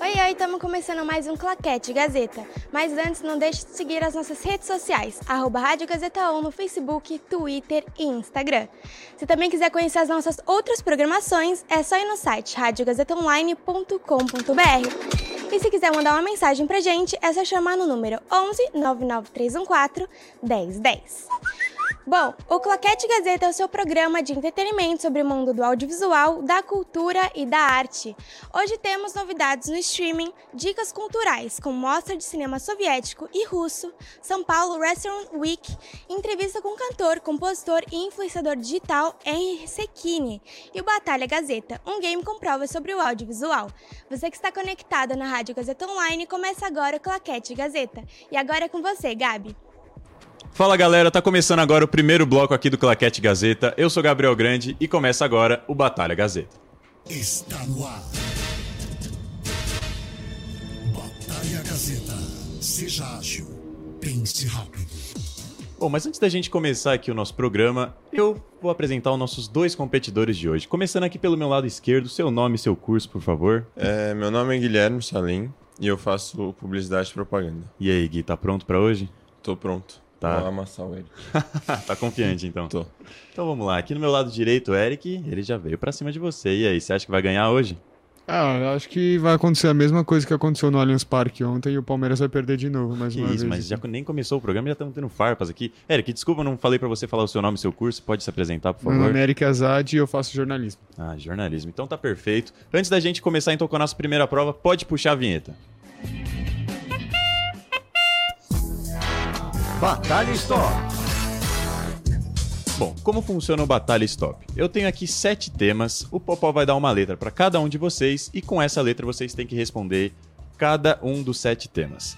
Oi, oi, estamos começando mais um Claquete Gazeta. Mas antes, não deixe de seguir as nossas redes sociais, arroba Rádio Gazeta On no Facebook, Twitter e Instagram. Se também quiser conhecer as nossas outras programações, é só ir no site radiogazetaonline.com.br. E se quiser mandar uma mensagem pra gente, é só chamar no número 11 99314 1010. Bom, o Claquete Gazeta é o seu programa de entretenimento sobre o mundo do audiovisual, da cultura e da arte. Hoje temos novidades no streaming, dicas culturais, com mostra de cinema soviético e russo, São Paulo Restaurant Week, entrevista com cantor, compositor e influenciador digital Henry Secchini e o Batalha Gazeta, um game com provas sobre o audiovisual. Você que está conectada na Rádio Gazeta Online, começa agora o Claquete Gazeta. E agora é com você, Gabi. Fala galera, tá começando agora o primeiro bloco aqui do Claquete Gazeta. Eu sou Gabriel Grande e começa agora o Batalha Gazeta. Está no ar. Batalha Gazeta. Seja ágil. Pense rápido. Bom, mas antes da gente começar aqui o nosso programa, eu vou apresentar os nossos dois competidores de hoje. Começando aqui pelo meu lado esquerdo, seu nome e seu curso, por favor. É, meu nome é Guilherme Salim e eu faço publicidade e propaganda. E aí, Gui, tá pronto pra hoje? Tô pronto. Tá. Vou amassar o Eric. tá confiante então? Tô. Então vamos lá, aqui no meu lado direito, o Eric, ele já veio pra cima de você. E aí, você acha que vai ganhar hoje? Ah, eu acho que vai acontecer a mesma coisa que aconteceu no Allianz Parque ontem e o Palmeiras vai perder de novo, mais Que uma isso, vez. mas já nem começou o programa e já estamos tendo farpas aqui. Eric, desculpa, eu não falei pra você falar o seu nome e seu curso. Pode se apresentar, por Meu favor? nome é Eric Azad e eu faço jornalismo. Ah, jornalismo. Então tá perfeito. Antes da gente começar então com a nossa primeira prova, pode puxar a vinheta. Batalha Stop. Bom, como funciona o Batalha Stop? Eu tenho aqui sete temas, o Popó vai dar uma letra para cada um de vocês e com essa letra vocês têm que responder cada um dos sete temas.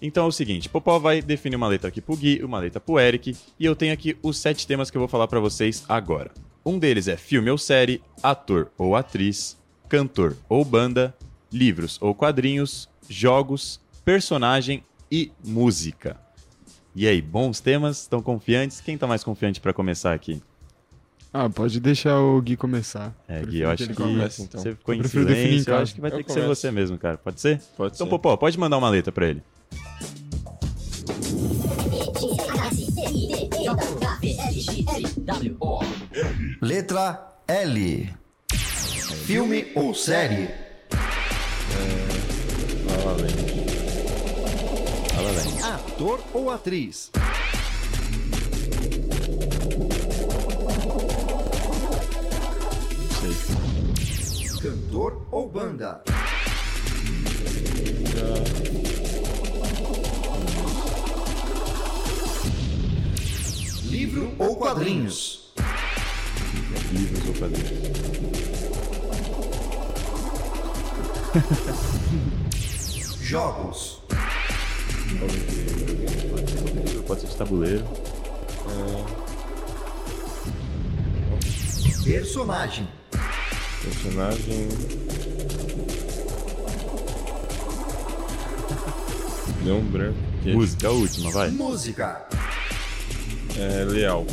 Então é o seguinte, Popó vai definir uma letra aqui pro Gui, uma letra pro Eric e eu tenho aqui os sete temas que eu vou falar para vocês agora. Um deles é filme ou série, ator ou atriz, cantor ou banda, livros ou quadrinhos, jogos, personagem e música. E aí, bons temas? Estão confiantes? Quem tá mais confiante para começar aqui? Ah, pode deixar o Gui começar. É, Gui, eu acho ele que comece, então. você ficou Eu em silêncio, eu acho que vai ter Eu que ser começo. você mesmo, cara. Pode ser? Pode Então, ser. Popó, pode mandar uma letra pra ele. Letra L. Filme ou série? Fala, velho. Ator ou atriz? Sei. Cantor ou banda? Livro ou quadrinhos? Livros ou quadrinhos? Jogos. Pode ser de tabuleiro. Personagem. Personagem. Deu um branco. aqui. Música, a última, vai. Música. É leal.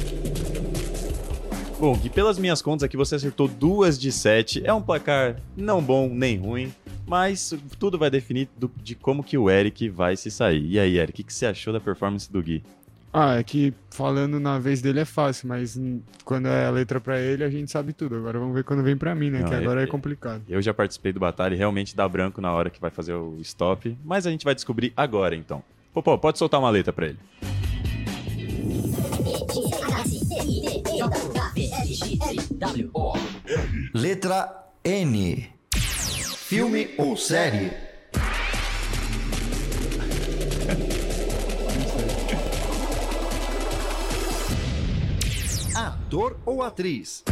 Bom, Gui, pelas minhas contas aqui você acertou duas de sete. É um placar não bom nem ruim, mas tudo vai definir do- de como que o Eric vai se sair. E aí, Eric, o que, que você achou da performance do Gui? Ah, é que falando na vez dele é fácil, mas quando é a letra pra ele a gente sabe tudo. Agora vamos ver quando vem pra mim, né? Não, que é- agora é é- complicado. Eu já participei do batalha e realmente dá branco na hora que vai fazer o stop, mas a gente vai descobrir agora então. Popó, pode soltar uma letra pra ele. Letra N. Filme ou série? Ator ou atriz?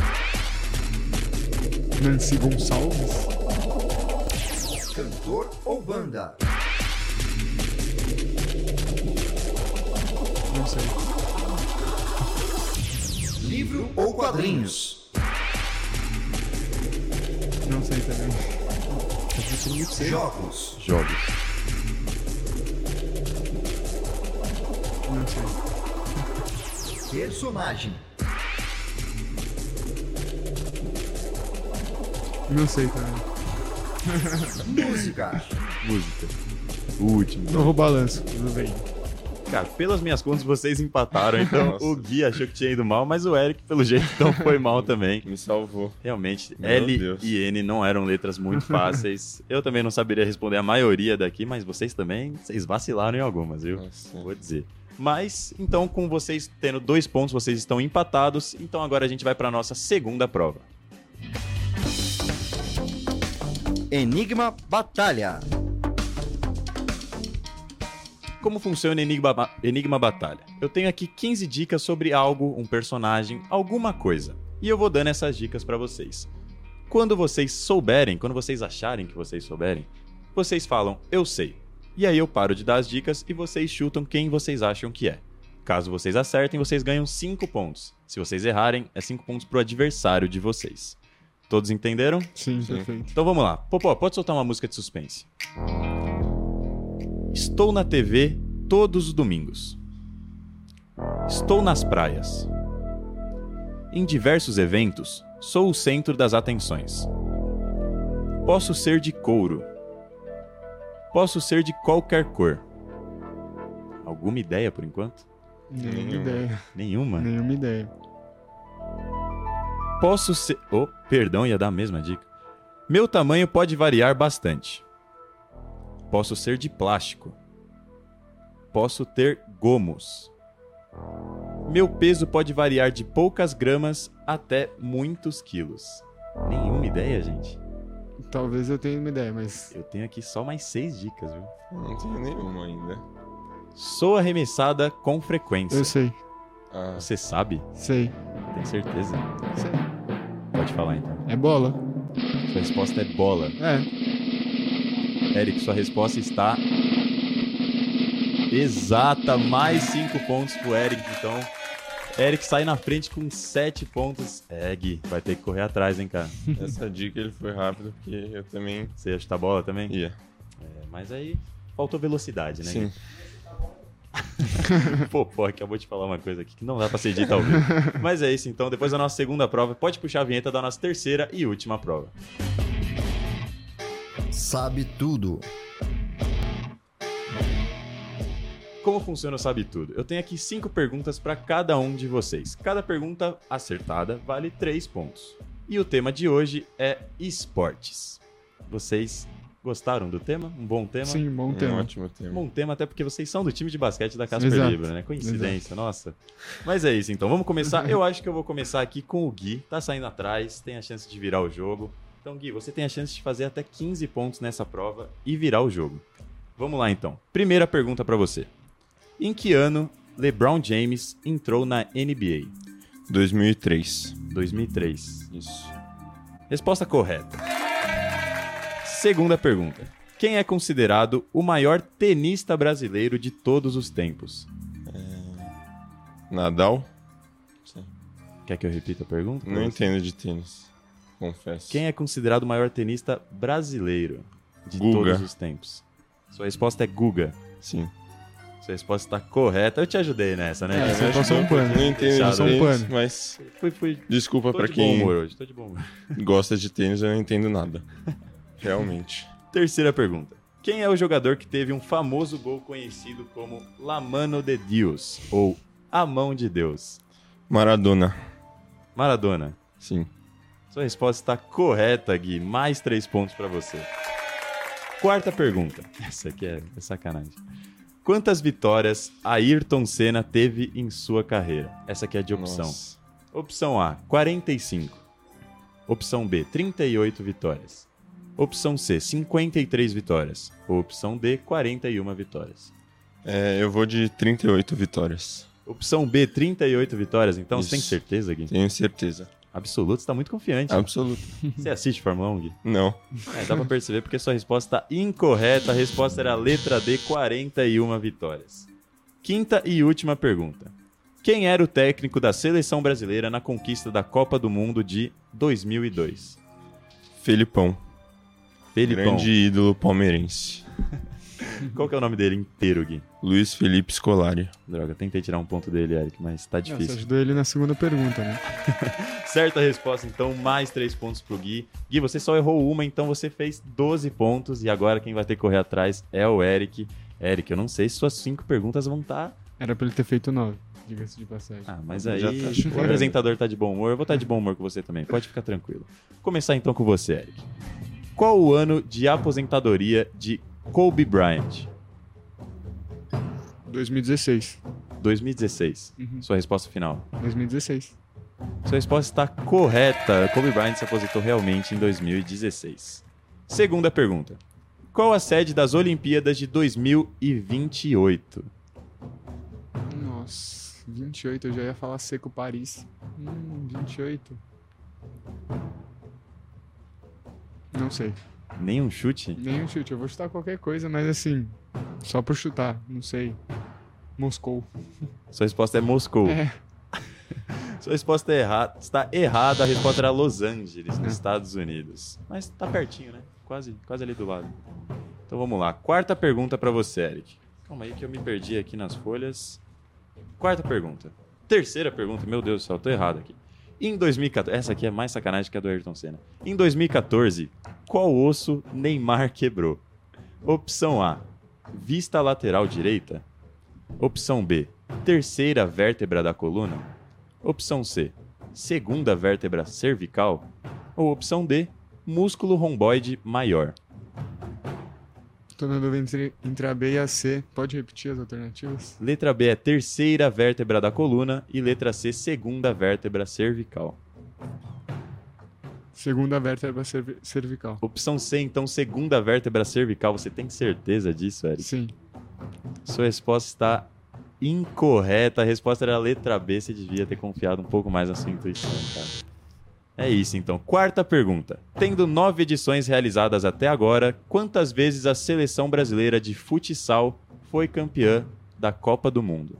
Nancy Gonçalves? Cantor ou banda? sei. Livro ou quadrinhos? Não sei também. Jogos. Jogos. Não sei. Personagem. Não sei também. Música. Música. O último. Novo balanço, tudo bem. Cara, pelas minhas contas, vocês empataram. Então Nossa. o Gui achou que tinha ido mal, mas o Eric, pelo jeito, não foi mal também. Me salvou. Realmente, Meu L Deus. e N não eram letras muito fáceis. Eu também não saberia responder a maioria daqui, mas vocês também, vocês vacilaram em algumas, viu? Nossa. Vou dizer. Mas, então, com vocês tendo dois pontos, vocês estão empatados. Então agora a gente vai para nossa segunda prova. Enigma Batalha. Como funciona Enigma, Enigma Batalha? Eu tenho aqui 15 dicas sobre algo, um personagem, alguma coisa. E eu vou dando essas dicas pra vocês. Quando vocês souberem, quando vocês acharem que vocês souberem, vocês falam, eu sei. E aí eu paro de dar as dicas e vocês chutam quem vocês acham que é. Caso vocês acertem, vocês ganham 5 pontos. Se vocês errarem, é 5 pontos pro adversário de vocês. Todos entenderam? Sim, perfeito. Então vamos lá. Popó, pode soltar uma música de suspense. Estou na TV todos os domingos. Estou nas praias. Em diversos eventos, sou o centro das atenções. Posso ser de couro. Posso ser de qualquer cor. Alguma ideia por enquanto? Nenhuma Nenhuma. ideia. Nenhuma? Nenhuma ideia. Posso ser. Oh, perdão, ia dar a mesma dica. Meu tamanho pode variar bastante. Posso ser de plástico. Posso ter gomos. Meu peso pode variar de poucas gramas até muitos quilos. Nenhuma ideia, gente. Talvez eu tenha uma ideia, mas. Eu tenho aqui só mais seis dicas, viu? Não tenho nenhuma ainda. Sou arremessada com frequência. Eu sei. Ah, Você sabe? Sei. Tem certeza? Sei. Pode falar então. É bola? Sua resposta é bola. É. Eric, sua resposta está exata. Mais cinco pontos pro Eric, então. Eric sai na frente com sete pontos. É, Gui, vai ter que correr atrás, hein, cara. essa dica ele foi rápido, porque eu também Você ia chutar bola também? ia. É, mas aí faltou velocidade, né? Sim. Pô, pô, acabou de falar uma coisa aqui que não dá pra ser dita ao vivo. Mas é isso, então. Depois da nossa segunda prova, pode puxar a vinheta da nossa terceira e última prova. Sabe tudo. Como funciona o Sabe Tudo? Eu tenho aqui cinco perguntas para cada um de vocês. Cada pergunta acertada vale três pontos. E o tema de hoje é esportes. Vocês gostaram do tema? Um bom tema? Sim, bom Um tema. ótimo Um tema. bom tema, até porque vocês são do time de basquete da Casper Exato. Libra, né? Coincidência, nossa. Mas é isso, então. Vamos começar. Eu acho que eu vou começar aqui com o Gui. Tá saindo atrás, tem a chance de virar o jogo. Então, Gui, você tem a chance de fazer até 15 pontos nessa prova e virar o jogo. Vamos lá, então. Primeira pergunta para você. Em que ano LeBron James entrou na NBA? 2003. 2003. Isso. Resposta correta. Segunda pergunta. Quem é considerado o maior tenista brasileiro de todos os tempos? Nadal? Quer que eu repita a pergunta? Não entendo de tênis. Confesso. Quem é considerado o maior tenista brasileiro de Guga. todos os tempos? Sua resposta é Guga. Sim. Sua resposta está correta. Eu te ajudei nessa, né? É, você passou um pano. Não entendo Deixaram de um tênis, pano. mas Fui, fui. desculpa Tô pra de bom quem humor hoje, tô de bom humor. gosta de tênis, eu não entendo nada. Realmente. Terceira pergunta. Quem é o jogador que teve um famoso gol conhecido como La Mano de Deus, ou A Mão de Deus? Maradona. Maradona. Sim. Sua resposta está correta, Gui. Mais três pontos para você. Quarta pergunta. Essa aqui é, é sacanagem. Quantas vitórias Ayrton Senna teve em sua carreira? Essa aqui é de opção. Nossa. Opção A, 45. Opção B, 38 vitórias. Opção C, 53 vitórias. Opção D, 41 vitórias. É, eu vou de 38 vitórias. Opção B, 38 vitórias. Então, você tem Isso. certeza, Gui? Tenho certeza. Absoluto, você tá muito confiante. Absoluto. Você assiste Fórmula 1, Gui? Não. É, dá pra perceber porque sua resposta está incorreta. A resposta era a letra D, 41 vitórias. Quinta e última pergunta. Quem era o técnico da seleção brasileira na conquista da Copa do Mundo de 2002? Felipão. Felipão. Grande ídolo palmeirense. Qual que é o nome dele inteiro, Gui? Luiz Felipe Scolari. Droga, tentei tirar um ponto dele, Eric, mas tá Não, Você difícil. ajudou ele na segunda pergunta, né? Certa resposta, então, mais três pontos pro Gui. Gui, você só errou uma, então você fez 12 pontos. E agora quem vai ter que correr atrás é o Eric. Eric, eu não sei se suas cinco perguntas vão estar. Era pra ele ter feito nove, diga-se de passagem. Ah, mas aí tá o apresentador tá de bom humor. Eu vou estar de bom humor com você também. Pode ficar tranquilo. Vou começar então com você, Eric. Qual o ano de aposentadoria de Kobe Bryant? 2016. 2016. Uhum. Sua resposta final. 2016. Sua resposta está correta. Kobe Bryant se aposentou realmente em 2016. Segunda pergunta. Qual a sede das Olimpíadas de 2028? Nossa, 28, eu já ia falar seco Paris. Hum, 28. Não sei. Nenhum chute? Nenhum chute, eu vou chutar qualquer coisa, mas assim, só por chutar, não sei. Moscou. Sua resposta é Moscou. É, Sua resposta é errada. Está errada. A resposta era Los Angeles, nos É. Estados Unidos. Mas tá pertinho, né? Quase, quase ali do lado. Então vamos lá. Quarta pergunta pra você, Eric. Calma aí que eu me perdi aqui nas folhas. Quarta pergunta. Terceira pergunta. Meu Deus do céu, tô errado aqui. Em 2014, essa aqui é mais sacanagem que a do Ayrton Senna. Em 2014, qual osso Neymar quebrou? Opção A, vista lateral direita. Opção B, terceira vértebra da coluna. Opção C, segunda vértebra cervical. Ou opção D, músculo romboide maior. Tô na dúvida entre, entre a B e a C. Pode repetir as alternativas? Letra B é terceira vértebra da coluna e letra C, segunda vértebra cervical. Segunda vértebra cervi- cervical. Opção C, então, segunda vértebra cervical. Você tem certeza disso, Eric? Sim. Sua resposta está incorreta. A resposta era a letra B. Você devia ter confiado um pouco mais na sua intuição, cara. É isso, então. Quarta pergunta. Tendo nove edições realizadas até agora, quantas vezes a seleção brasileira de futsal foi campeã da Copa do Mundo?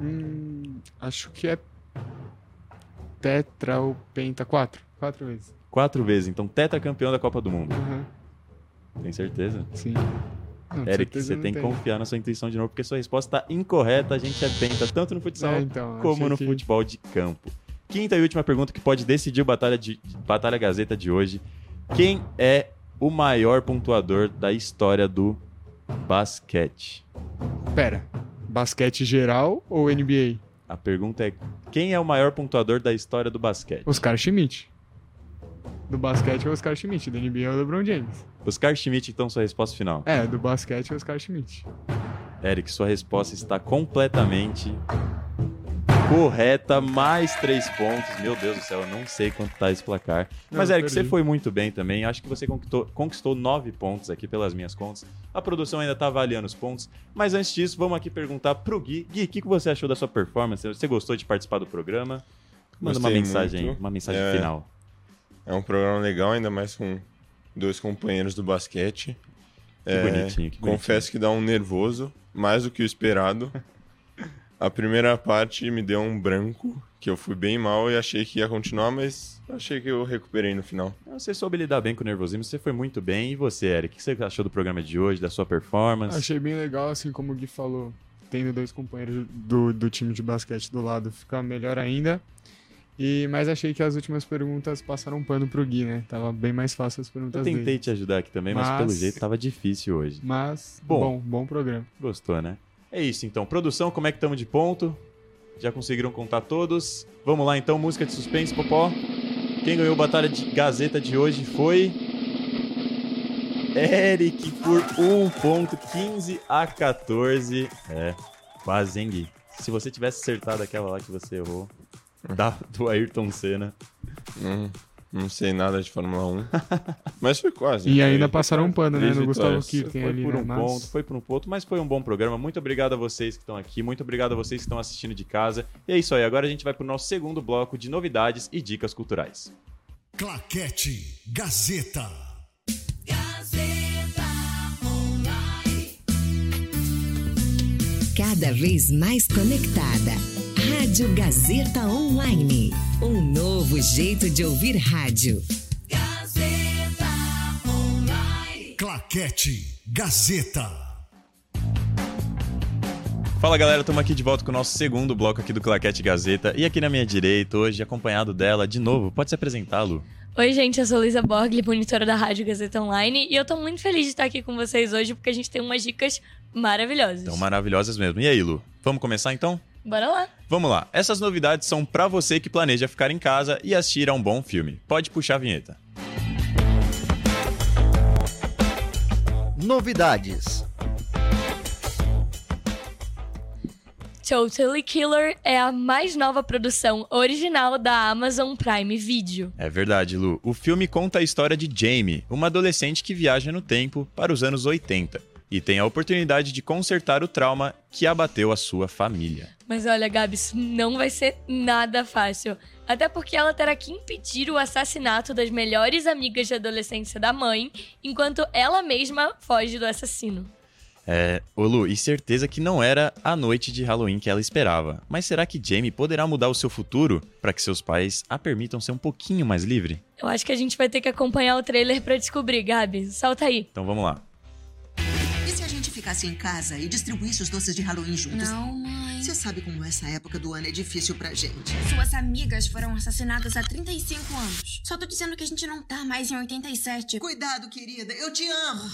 Hum, acho que é tetra ou penta. Quatro. Quatro vezes. Quatro vezes, então tetracampeão da Copa do Mundo. Aham, Tem certeza? sim. Não, Eric, você tem que confiar na sua intuição de novo, porque sua resposta está incorreta. A gente é penta tanto no futsal É, então, como no que- futebol de campo. Quinta e última pergunta que pode decidir o Batalha, de, Batalha Gazeta de hoje. Quem é o maior pontuador da história do basquete? Pera. Basquete geral ou NBA? A pergunta é: quem é o maior pontuador da história do basquete? Oscar Schmidt. Do basquete é o Oscar Schmidt, do NBA é o LeBron James. Oscar Schmidt, então, sua resposta final. É, do basquete é o Oscar Schmidt. Eric, sua resposta está completamente correta. Mais três pontos. Meu Deus do céu, eu não sei quanto tá esse placar. Mas, Não, Eric, você foi muito bem também. Acho que você conquistou, conquistou nove pontos aqui pelas minhas contas. A produção ainda tá avaliando os pontos. Mas antes disso, vamos aqui perguntar pro Gui. Gui, o que, que você achou da sua performance? Você gostou de participar do programa? Manda uma Gostei mensagem, muito. uma mensagem É, final. É um programa legal, ainda mais com dois companheiros do basquete. É, Que bonitinho, que Confesso que dá um nervoso, mais do que o esperado. A primeira parte me deu um branco, que eu fui bem mal e achei que ia continuar, mas achei que eu recuperei no final. Você soube lidar bem com o nervosismo, você foi muito bem. E você, Eric, o que você achou do programa de hoje, da sua performance? Achei bem legal, assim como o Gui falou, tendo dois companheiros do, do time de basquete do lado, fica melhor ainda. E, mas achei que as últimas perguntas passaram um pano pro Gui, né? Tava bem mais fácil as Eu perguntas tentei dele. te ajudar aqui também, mas, Mas- pelo jeito tava difícil hoje. Mas, Bom. bom, bom, programa. Gostou, né? É isso então. Produção, como é que estamos de ponto? Já conseguiram contar todos? Vamos lá então, música de suspense, Popó. Quem ganhou a batalha de Gazeta de hoje foi. Eric por 1.15 a 14. É, quase, hein, Gui? Se você tivesse acertado aquela lá que você errou, da, do Ayrton Senna. Hum, não sei nada de Fórmula 1. mas foi quase. E né? ainda passaram um pano, né? No Gustavo Kirten foi ali, por né, um né? ponto, foi por um ponto, mas foi um bom programa. Muito obrigado a vocês que estão aqui, muito obrigado a vocês que estão assistindo de casa. E é isso aí, agora a gente vai para o nosso segundo bloco de novidades e dicas culturais. Claquete Gazeta. Gazeta Online. Cada vez mais conectada Rádio Gazeta Online. Um novo jeito de ouvir rádio. Claquete Gazeta. Fala galera, estamos aqui de volta com o nosso segundo bloco aqui do Claquete Gazeta. E aqui na minha direita, hoje, acompanhado dela, de novo, pode se apresentar, Lu? Oi, gente, eu sou Luísa Borgli, monitora da Rádio Gazeta Online, e eu tô muito feliz de estar aqui com vocês hoje porque a gente tem umas dicas maravilhosas. Estão maravilhosas mesmo. E aí, Lu? Vamos começar então? Bora lá. Vamos lá. Essas novidades são pra você que planeja ficar em casa e assistir a um bom filme. Pode puxar a vinheta. Novidades. Totally Killer é a mais nova produção original da Amazon Prime Video. É verdade, Lu. O filme conta a história de Jamie, uma adolescente que viaja no tempo para os anos 80 e tem a oportunidade de consertar o trauma que abateu a sua família. Mas olha, Gabi, isso não vai ser nada fácil. Até porque ela terá que impedir o assassinato das melhores amigas de adolescência da mãe, enquanto ela mesma foge do assassino. É, ô Lu, e certeza que não era a noite de Halloween que ela esperava. Mas será que Jamie poderá mudar o seu futuro para que seus pais a permitam ser um pouquinho mais livre? Eu acho que a gente vai ter que acompanhar o trailer pra descobrir, Gabi. Solta aí. Então vamos lá. Ficasse em casa e distribuísse os doces de Halloween juntos? Não, mãe. Você sabe como essa época do ano é difícil pra gente. Suas amigas foram assassinadas há 35 anos. Só tô dizendo que a gente não tá mais em 87. Cuidado, querida, eu te amo.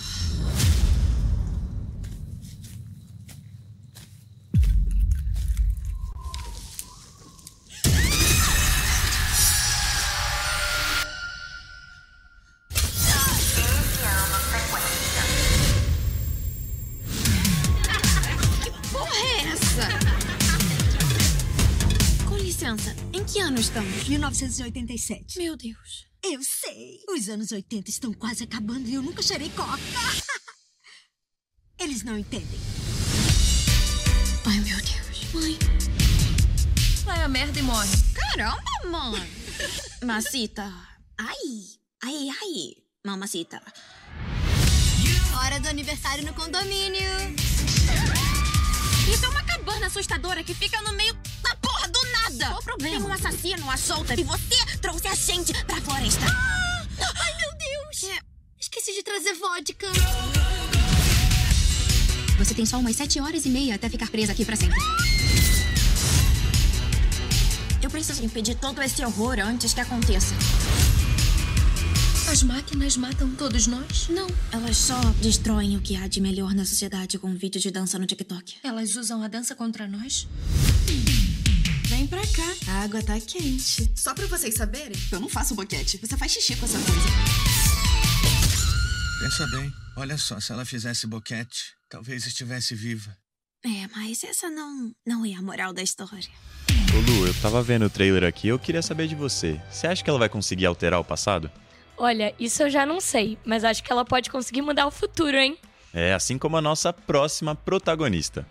Ano estamos? 1987. Meu Deus. Eu sei. Os anos 80 estão quase acabando e eu nunca cheirei coca. Eles não entendem. Ai, meu Deus. Mãe. Vai a merda e morre. Caramba, mãe. Macita. Ai. Ai, ai. Mamacita. Hora do aniversário no condomínio. Isso é uma cabana assustadora que fica no meio da porra nada. Qual o problema? Tem um assassino à solta e você trouxe a gente pra floresta. Ai, meu Deus. Esqueci de trazer vodka. Você tem só umas sete horas e meia até ficar presa aqui pra sempre. Eu preciso impedir todo esse horror antes que aconteça. As máquinas matam todos nós? Não, elas só destroem o que há de melhor na sociedade com vídeos de dança no TikTok. Elas usam a dança contra nós? Vem pra cá. A água tá quente. Só pra vocês saberem, eu não faço boquete. Você faz xixi com essa coisa. Pensa bem. Olha só, se ela fizesse boquete, talvez estivesse viva. É, mas essa não, não é a moral da história. Ô Lu, eu tava vendo o trailer aqui, eu queria saber de você. Você acha que ela vai conseguir alterar o passado? Olha, isso eu já não sei, mas acho que ela pode conseguir mudar o futuro, hein? É, assim como a nossa próxima protagonista.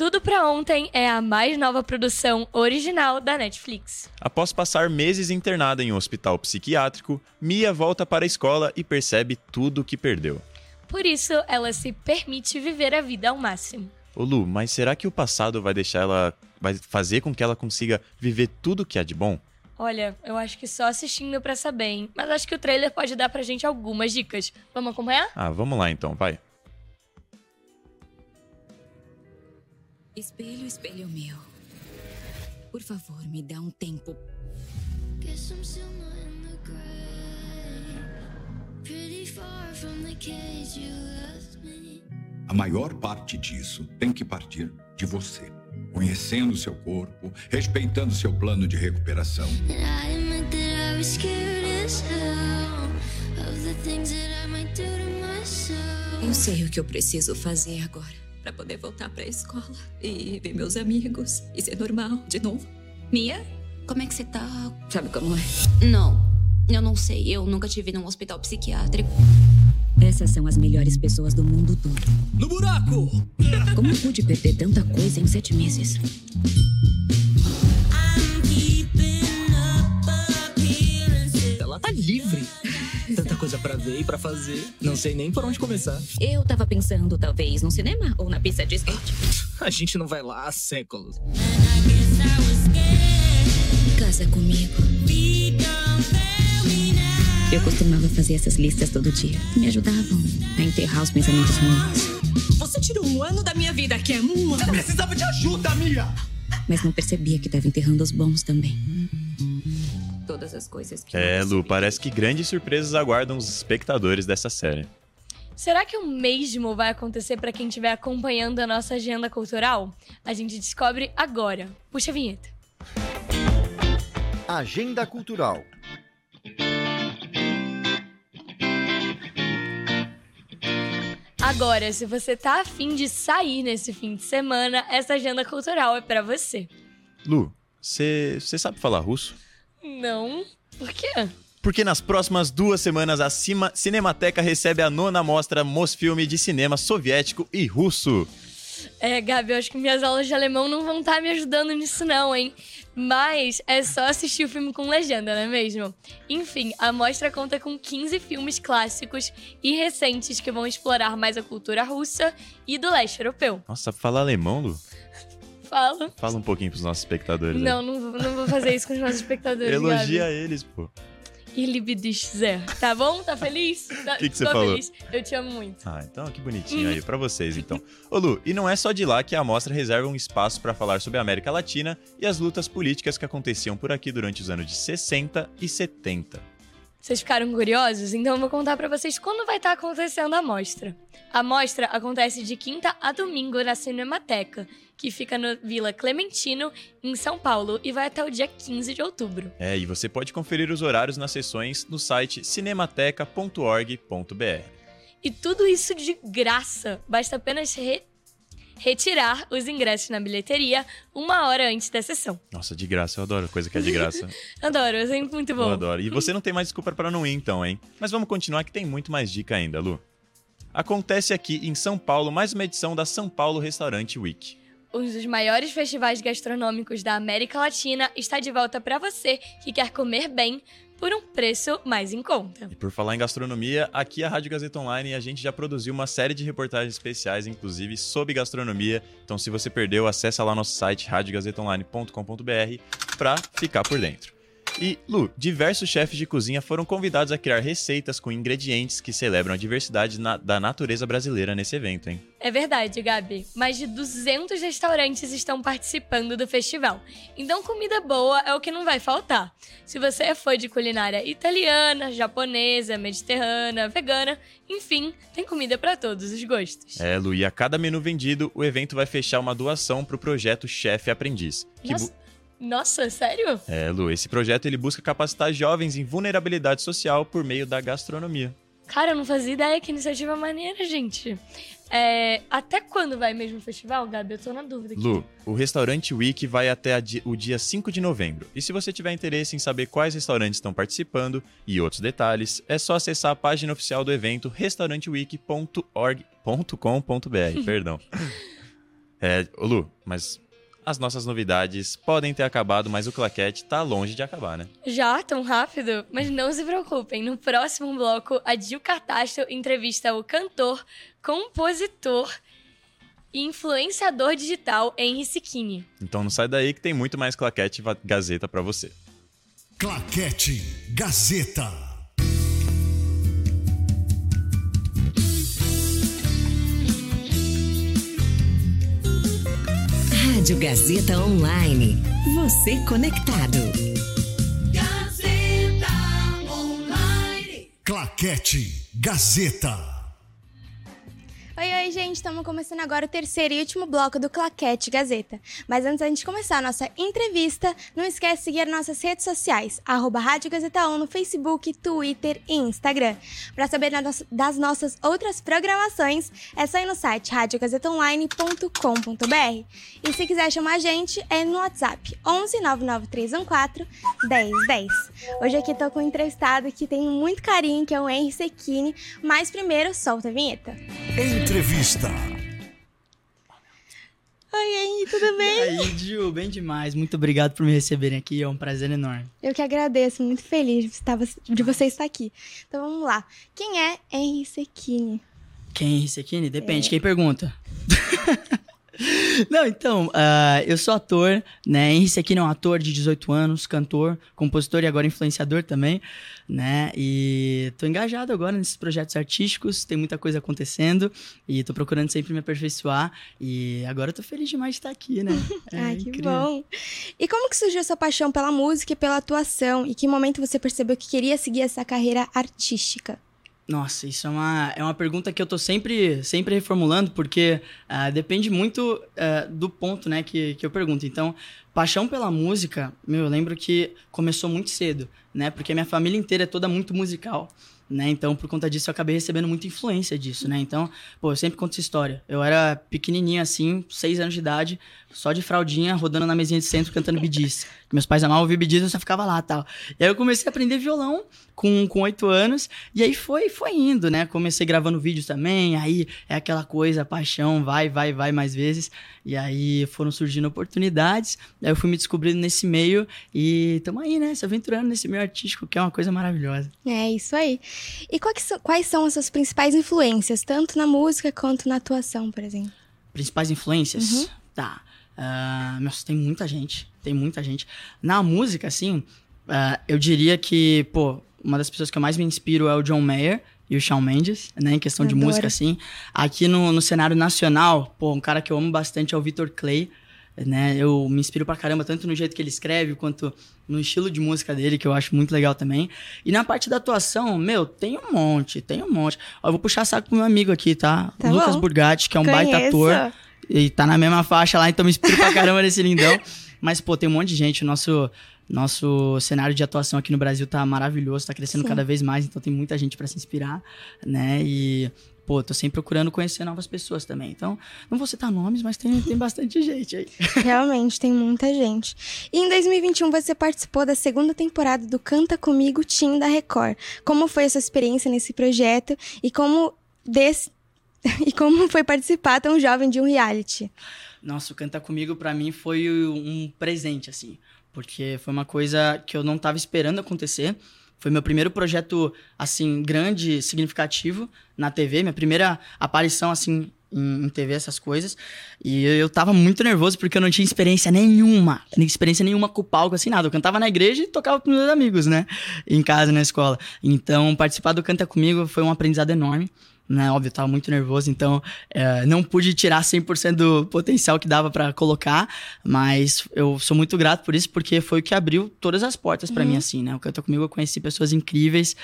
Tudo pra Ontem é a mais nova produção original da Netflix. Após passar meses internada em um hospital psiquiátrico, Mia volta para a escola e percebe tudo o que perdeu. Por isso, ela se permite viver a vida ao máximo. Ô Lu, mas será que o passado vai deixar ela. vai fazer com que ela consiga viver tudo que há de bom? Olha, eu acho que só assistindo pra saber, hein? Mas acho que o trailer pode dar pra gente algumas dicas. Vamos acompanhar? Ah, vamos lá então, vai. Espelho, espelho meu. Por favor, me dá um tempo. A maior parte disso tem que partir de você. Conhecendo seu corpo, respeitando seu plano de recuperação. Eu sei o que eu preciso fazer agora para poder voltar para a escola e ver meus amigos e ser normal de novo. Mia, como é que você tá? Sabe como é? Não, eu não sei. Eu nunca tive num hospital psiquiátrico. Essas são as melhores pessoas do mundo todo. No buraco! Como pude perder tanta coisa em sete meses? Ela tá livre. Estudei pra fazer. Não sei nem por onde começar. Eu tava pensando, talvez, no cinema ou na pista de skate. A gente não vai lá há séculos. Casa comigo. Eu costumava fazer essas listas todo dia. Me ajudavam a enterrar os pensamentos ruins. Você tirou um ano da minha vida, que é uma. Eu precisava de ajuda, Mia! Mas não percebia que tava enterrando os bons também. Todas as coisas que. É, Lu, parece que grandes surpresas aguardam os espectadores dessa série. Será que o mesmo vai acontecer para quem estiver acompanhando a nossa agenda cultural? A gente descobre agora. Puxa a vinheta. Agenda Cultural. Agora, se você tá afim de sair nesse fim de semana, essa agenda cultural é para você. Lu, você sabe falar russo? Não? Por quê? Porque nas próximas duas semanas a Cima Cinemateca recebe a nona mostra Mosfilme de cinema soviético e russo. É, Gabi, eu acho que minhas aulas de alemão não vão estar me ajudando nisso não, hein? Mas é só assistir o filme com legenda, não é mesmo? Enfim, a mostra conta com 15 filmes clássicos e recentes que vão explorar mais a cultura russa e do leste europeu. Nossa, fala alemão, Lu? Fala. Fala um pouquinho pros nossos espectadores. Não, não, vou- não vou fazer isso com os nossos espectadores, Elogia Gabi. eles, pô. Sehr. Tá bom? Tá feliz? Tá, Que que você tô falou? feliz. Eu te amo muito. Ah, então que bonitinho aí pra vocês, então. Ô Lu, e não é só de lá que a mostra reserva um espaço pra falar sobre a América Latina e as lutas políticas que aconteciam por aqui durante os anos de 60 e 70. Vocês ficaram curiosos? Então eu vou contar pra vocês quando vai estar acontecendo a mostra. A mostra acontece de quinta a domingo na Cinemateca, que fica na Vila Clementino, em São Paulo, e vai até o dia 15 de outubro. É, e você pode conferir os horários nas sessões no site cinemateca.org.br. E tudo isso de graça. Basta apenas re- retirar os ingressos na bilheteria uma hora antes da sessão. Nossa, de graça, eu adoro coisa que é de graça. Adoro, é sempre muito bom. Eu adoro. E você não tem mais desculpa pra não ir, então, hein? Mas vamos continuar que tem muito mais dica ainda, Lu. Acontece aqui em São Paulo mais uma edição da São Paulo Restaurante Week. Um dos maiores festivais gastronômicos da América Latina está de volta para você que quer comer bem por um preço mais em conta. E por falar em gastronomia, aqui a Rádio Gazeta Online a gente já produziu uma série de reportagens especiais, inclusive sobre gastronomia. Então, se você perdeu, acessa lá nosso site radiogazetaonline.com.br para ficar por dentro. E, Lu, diversos chefes de cozinha foram convidados a criar receitas com ingredientes que celebram a diversidade na- da natureza brasileira nesse evento, hein? É verdade, Gabi. Mais de 200 restaurantes estão participando do festival. Então, comida boa é o que não vai faltar. Se você é fã de culinária italiana, japonesa, mediterrânea, vegana, enfim, tem comida para todos os gostos. É, Lu, e a cada menu vendido, o evento vai fechar uma doação para o projeto Chefe Aprendiz. que Nossa, nossa, sério? É, Lu, esse projeto ele busca capacitar jovens em vulnerabilidade social por meio da gastronomia. Cara, eu não fazia ideia que iniciativa maneira, gente. É, até quando vai mesmo o festival, Gabi? Eu tô na dúvida aqui. Lu, o Restaurante Week vai até di- o dia 5 de novembro. E se você tiver interesse em saber quais restaurantes estão participando e outros detalhes, é só acessar a página oficial do evento restauranteweek.org.com.br. Perdão. É, Lu, mas as nossas novidades podem ter acabado, mas o claquete tá longe de acabar, né? Já, tão rápido? Mas não se preocupem, no próximo bloco, a Gil Cartacho entrevista o cantor, compositor e influenciador digital Henry Sicchini. Então não sai daí que tem muito mais claquete Gazeta pra você. Claquete Gazeta. Rádio Gazeta Online. Você conectado. Gazeta Online. Claquete Gazeta. Oi, oi, gente! Estamos começando agora o terceiro e último bloco do Claquete Gazeta. Mas antes da gente começar a nossa entrevista, não esquece de seguir nossas redes sociais, arroba Rádio Gazeta On no Facebook, Twitter e Instagram. Para saber das nossas outras programações, é só ir no site radiogazetaonline.com.br. E se quiser chamar a gente, é no WhatsApp 11 99314 1010. Hoje aqui tô com um entrevistado que tem muito carinho, que é o Henry Secchini, mas primeiro solta a vinheta. Entrevista. Ai, Oi, Henry, tudo bem? E aí, Gil, bem demais. Muito obrigado por me receberem aqui, é um prazer enorme. Eu que agradeço, muito feliz de, estar, de você estar aqui. Então vamos lá. Quem é Henry Sequini? Quem é Henry Sequini? Depende, é. quem pergunta? Não, então, uh, eu sou ator, né? Henry Sequini é um ator de 18 anos, cantor, compositor e agora influenciador também, né? E tô engajado agora nesses projetos artísticos, tem muita coisa acontecendo e tô procurando sempre me aperfeiçoar e agora eu tô feliz demais de estar aqui, né? É Ai, que incrível. bom! E como que surgiu a sua paixão pela música e pela atuação? E que momento você percebeu que queria seguir essa carreira artística? Nossa, isso é uma, é uma pergunta que eu tô sempre, sempre reformulando, porque uh, depende muito uh, do ponto né, que, que eu pergunto. Então, paixão pela música, meu, eu lembro que começou muito cedo, né? Porque minha família inteira é toda muito musical. Né? Então, por conta disso, eu acabei recebendo muita influência disso, né? Então, pô, eu sempre conto essa história. Eu era pequenininho assim, seis anos de idade, só de fraldinha, rodando na mesinha de centro, cantando bidis. Meus pais amavam ouvir bidis, eu só ficava lá tal. E aí eu comecei a aprender violão com oito anos, e aí foi, foi indo, né? Comecei gravando vídeos também, aí é aquela coisa, paixão, vai, vai, vai mais vezes. E aí foram surgindo oportunidades, aí eu fui me descobrindo nesse meio e estamos aí, né? Se aventurando nesse meio artístico, que é uma coisa maravilhosa. É, isso aí. E quais são as suas principais influências, tanto na música quanto na atuação, por exemplo? Principais influências? Uhum. Tá. Uh, nossa, tem muita gente. Tem muita gente. Na música, assim, uh, eu diria que, pô, uma das pessoas que eu mais me inspiro é o John Mayer e o Shawn Mendes, né? Em questão de música, assim. Aqui no, no cenário nacional, pô, um cara que eu amo bastante é o Victor Clay. Né? Eu me inspiro pra caramba, tanto no jeito que ele escreve, quanto no estilo de música dele, que eu acho muito legal também. E na parte da atuação, meu, tem um monte, tem um monte. Ó, eu vou puxar saco pro meu amigo aqui, tá? tá Lucas bom. Burgatti, que é um Conheço. baita ator. E tá na mesma faixa lá, então me inspiro pra caramba nesse lindão. Mas, pô, tem um monte de gente. O nosso, nosso cenário de atuação aqui no Brasil tá maravilhoso, tá crescendo Sim. cada vez mais, então tem muita gente para se inspirar, né? E, pô, tô sempre procurando conhecer novas pessoas também. Então, não vou citar nomes, mas tem, tem bastante gente aí. Realmente, tem muita gente. E em 2021 você participou da segunda temporada do Canta Comigo Team da Record. Como foi a sua experiência nesse projeto e como desse e como foi participar tão jovem de um reality? Nossa, o Canta Comigo para mim foi um presente, assim. Porque foi uma coisa que eu não estava esperando acontecer. Foi meu primeiro projeto, assim, grande, significativo na TV. Minha primeira aparição, assim, em, TV, essas coisas. E eu, tava muito nervoso porque eu não tinha experiência nenhuma. Experiência nenhuma com o palco, assim, nada. Eu cantava na igreja e tocava com meus amigos, né? Em casa, na escola. Então, participar do Canta Comigo foi um aprendizado enorme né? Óbvio, eu tava muito nervoso, então é, não pude tirar 100% do potencial que dava para colocar, mas eu sou muito grato por isso, porque foi o que abriu todas as portas para uhum. mim, assim, né? O Canta Comigo eu conheci pessoas incríveis,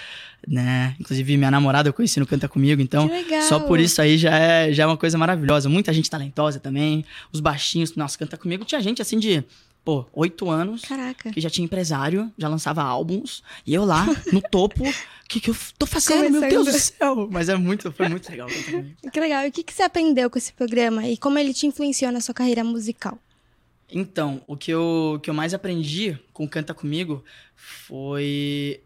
né? Inclusive minha namorada eu conheci no Canta Comigo, então só por isso aí já é, já é uma coisa maravilhosa. Muita gente talentosa também, os baixinhos, nossa, Canta Comigo tinha gente assim de pô, oito anos. Caraca. Que já tinha empresário, já lançava álbuns. E eu lá, no topo, o que, que eu tô fazendo? Começando. Meu Deus do céu! Mas é muito, foi muito legal. que legal. E o que, que você aprendeu com esse programa? E como ele te influenciou na sua carreira musical? Então, o que eu, o que eu mais aprendi com Canta Comigo foi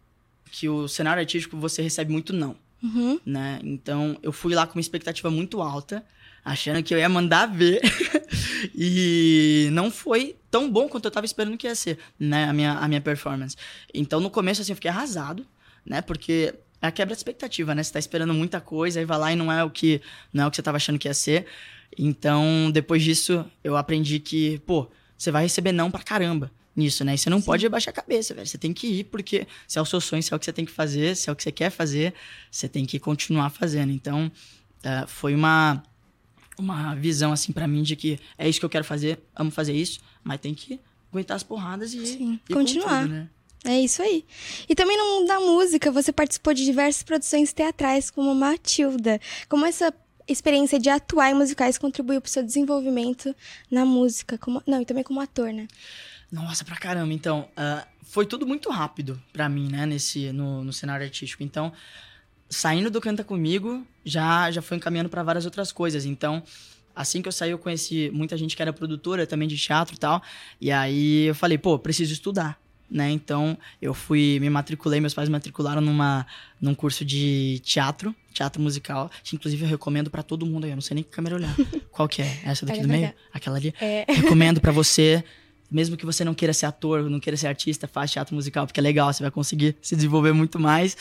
que o cenário artístico você recebe muito não. Uhum. Né? Então, eu fui lá com uma expectativa muito alta achando que eu ia mandar ver. e não foi tão bom quanto eu tava esperando que ia ser, né, a minha, a minha performance. Então, no começo, assim, eu fiquei arrasado, né, porque é a quebra de expectativa, né? Você tá esperando muita coisa, aí vai lá e não é o que, não é o que você tava achando que ia ser. Então, depois disso, eu aprendi que, pô, você vai receber não pra caramba nisso, né? E você não Sim. pode abaixar a cabeça, velho. Você tem que ir, porque se é o seu sonho, se é o que você tem que fazer, se é o que você quer fazer, você tem que continuar fazendo. Então, uh, foi uma uma visão assim para mim de que é isso que eu quero fazer, amo fazer isso, mas tem que aguentar as porradas e, Sim, e continuar. Tudo, né? É isso aí. E também no mundo da música, você participou de diversas produções teatrais, como Matilda. Como essa experiência de atuar em musicais contribuiu para o seu desenvolvimento na música? Como... Não, e também como ator, né? Nossa, pra caramba. Então, uh, foi tudo muito rápido para mim, né, nesse, no, no cenário artístico. Então, saindo do Canta Comigo, já, já foi encaminhando para várias outras coisas. Então, assim que eu saí, eu conheci muita gente que era produtora também de teatro e tal. E aí eu falei, pô, preciso estudar. Né? Então, eu fui, me matriculei, meus pais me matricularam numa, num curso de teatro, teatro musical, que inclusive eu recomendo para todo mundo aí, eu não sei nem que câmera olhar. Qual que é? Essa daqui do meio? Aquela ali? É. Recomendo pra você, mesmo que você não queira ser ator, não queira ser artista, faz teatro musical, porque é legal, você vai conseguir se desenvolver muito mais.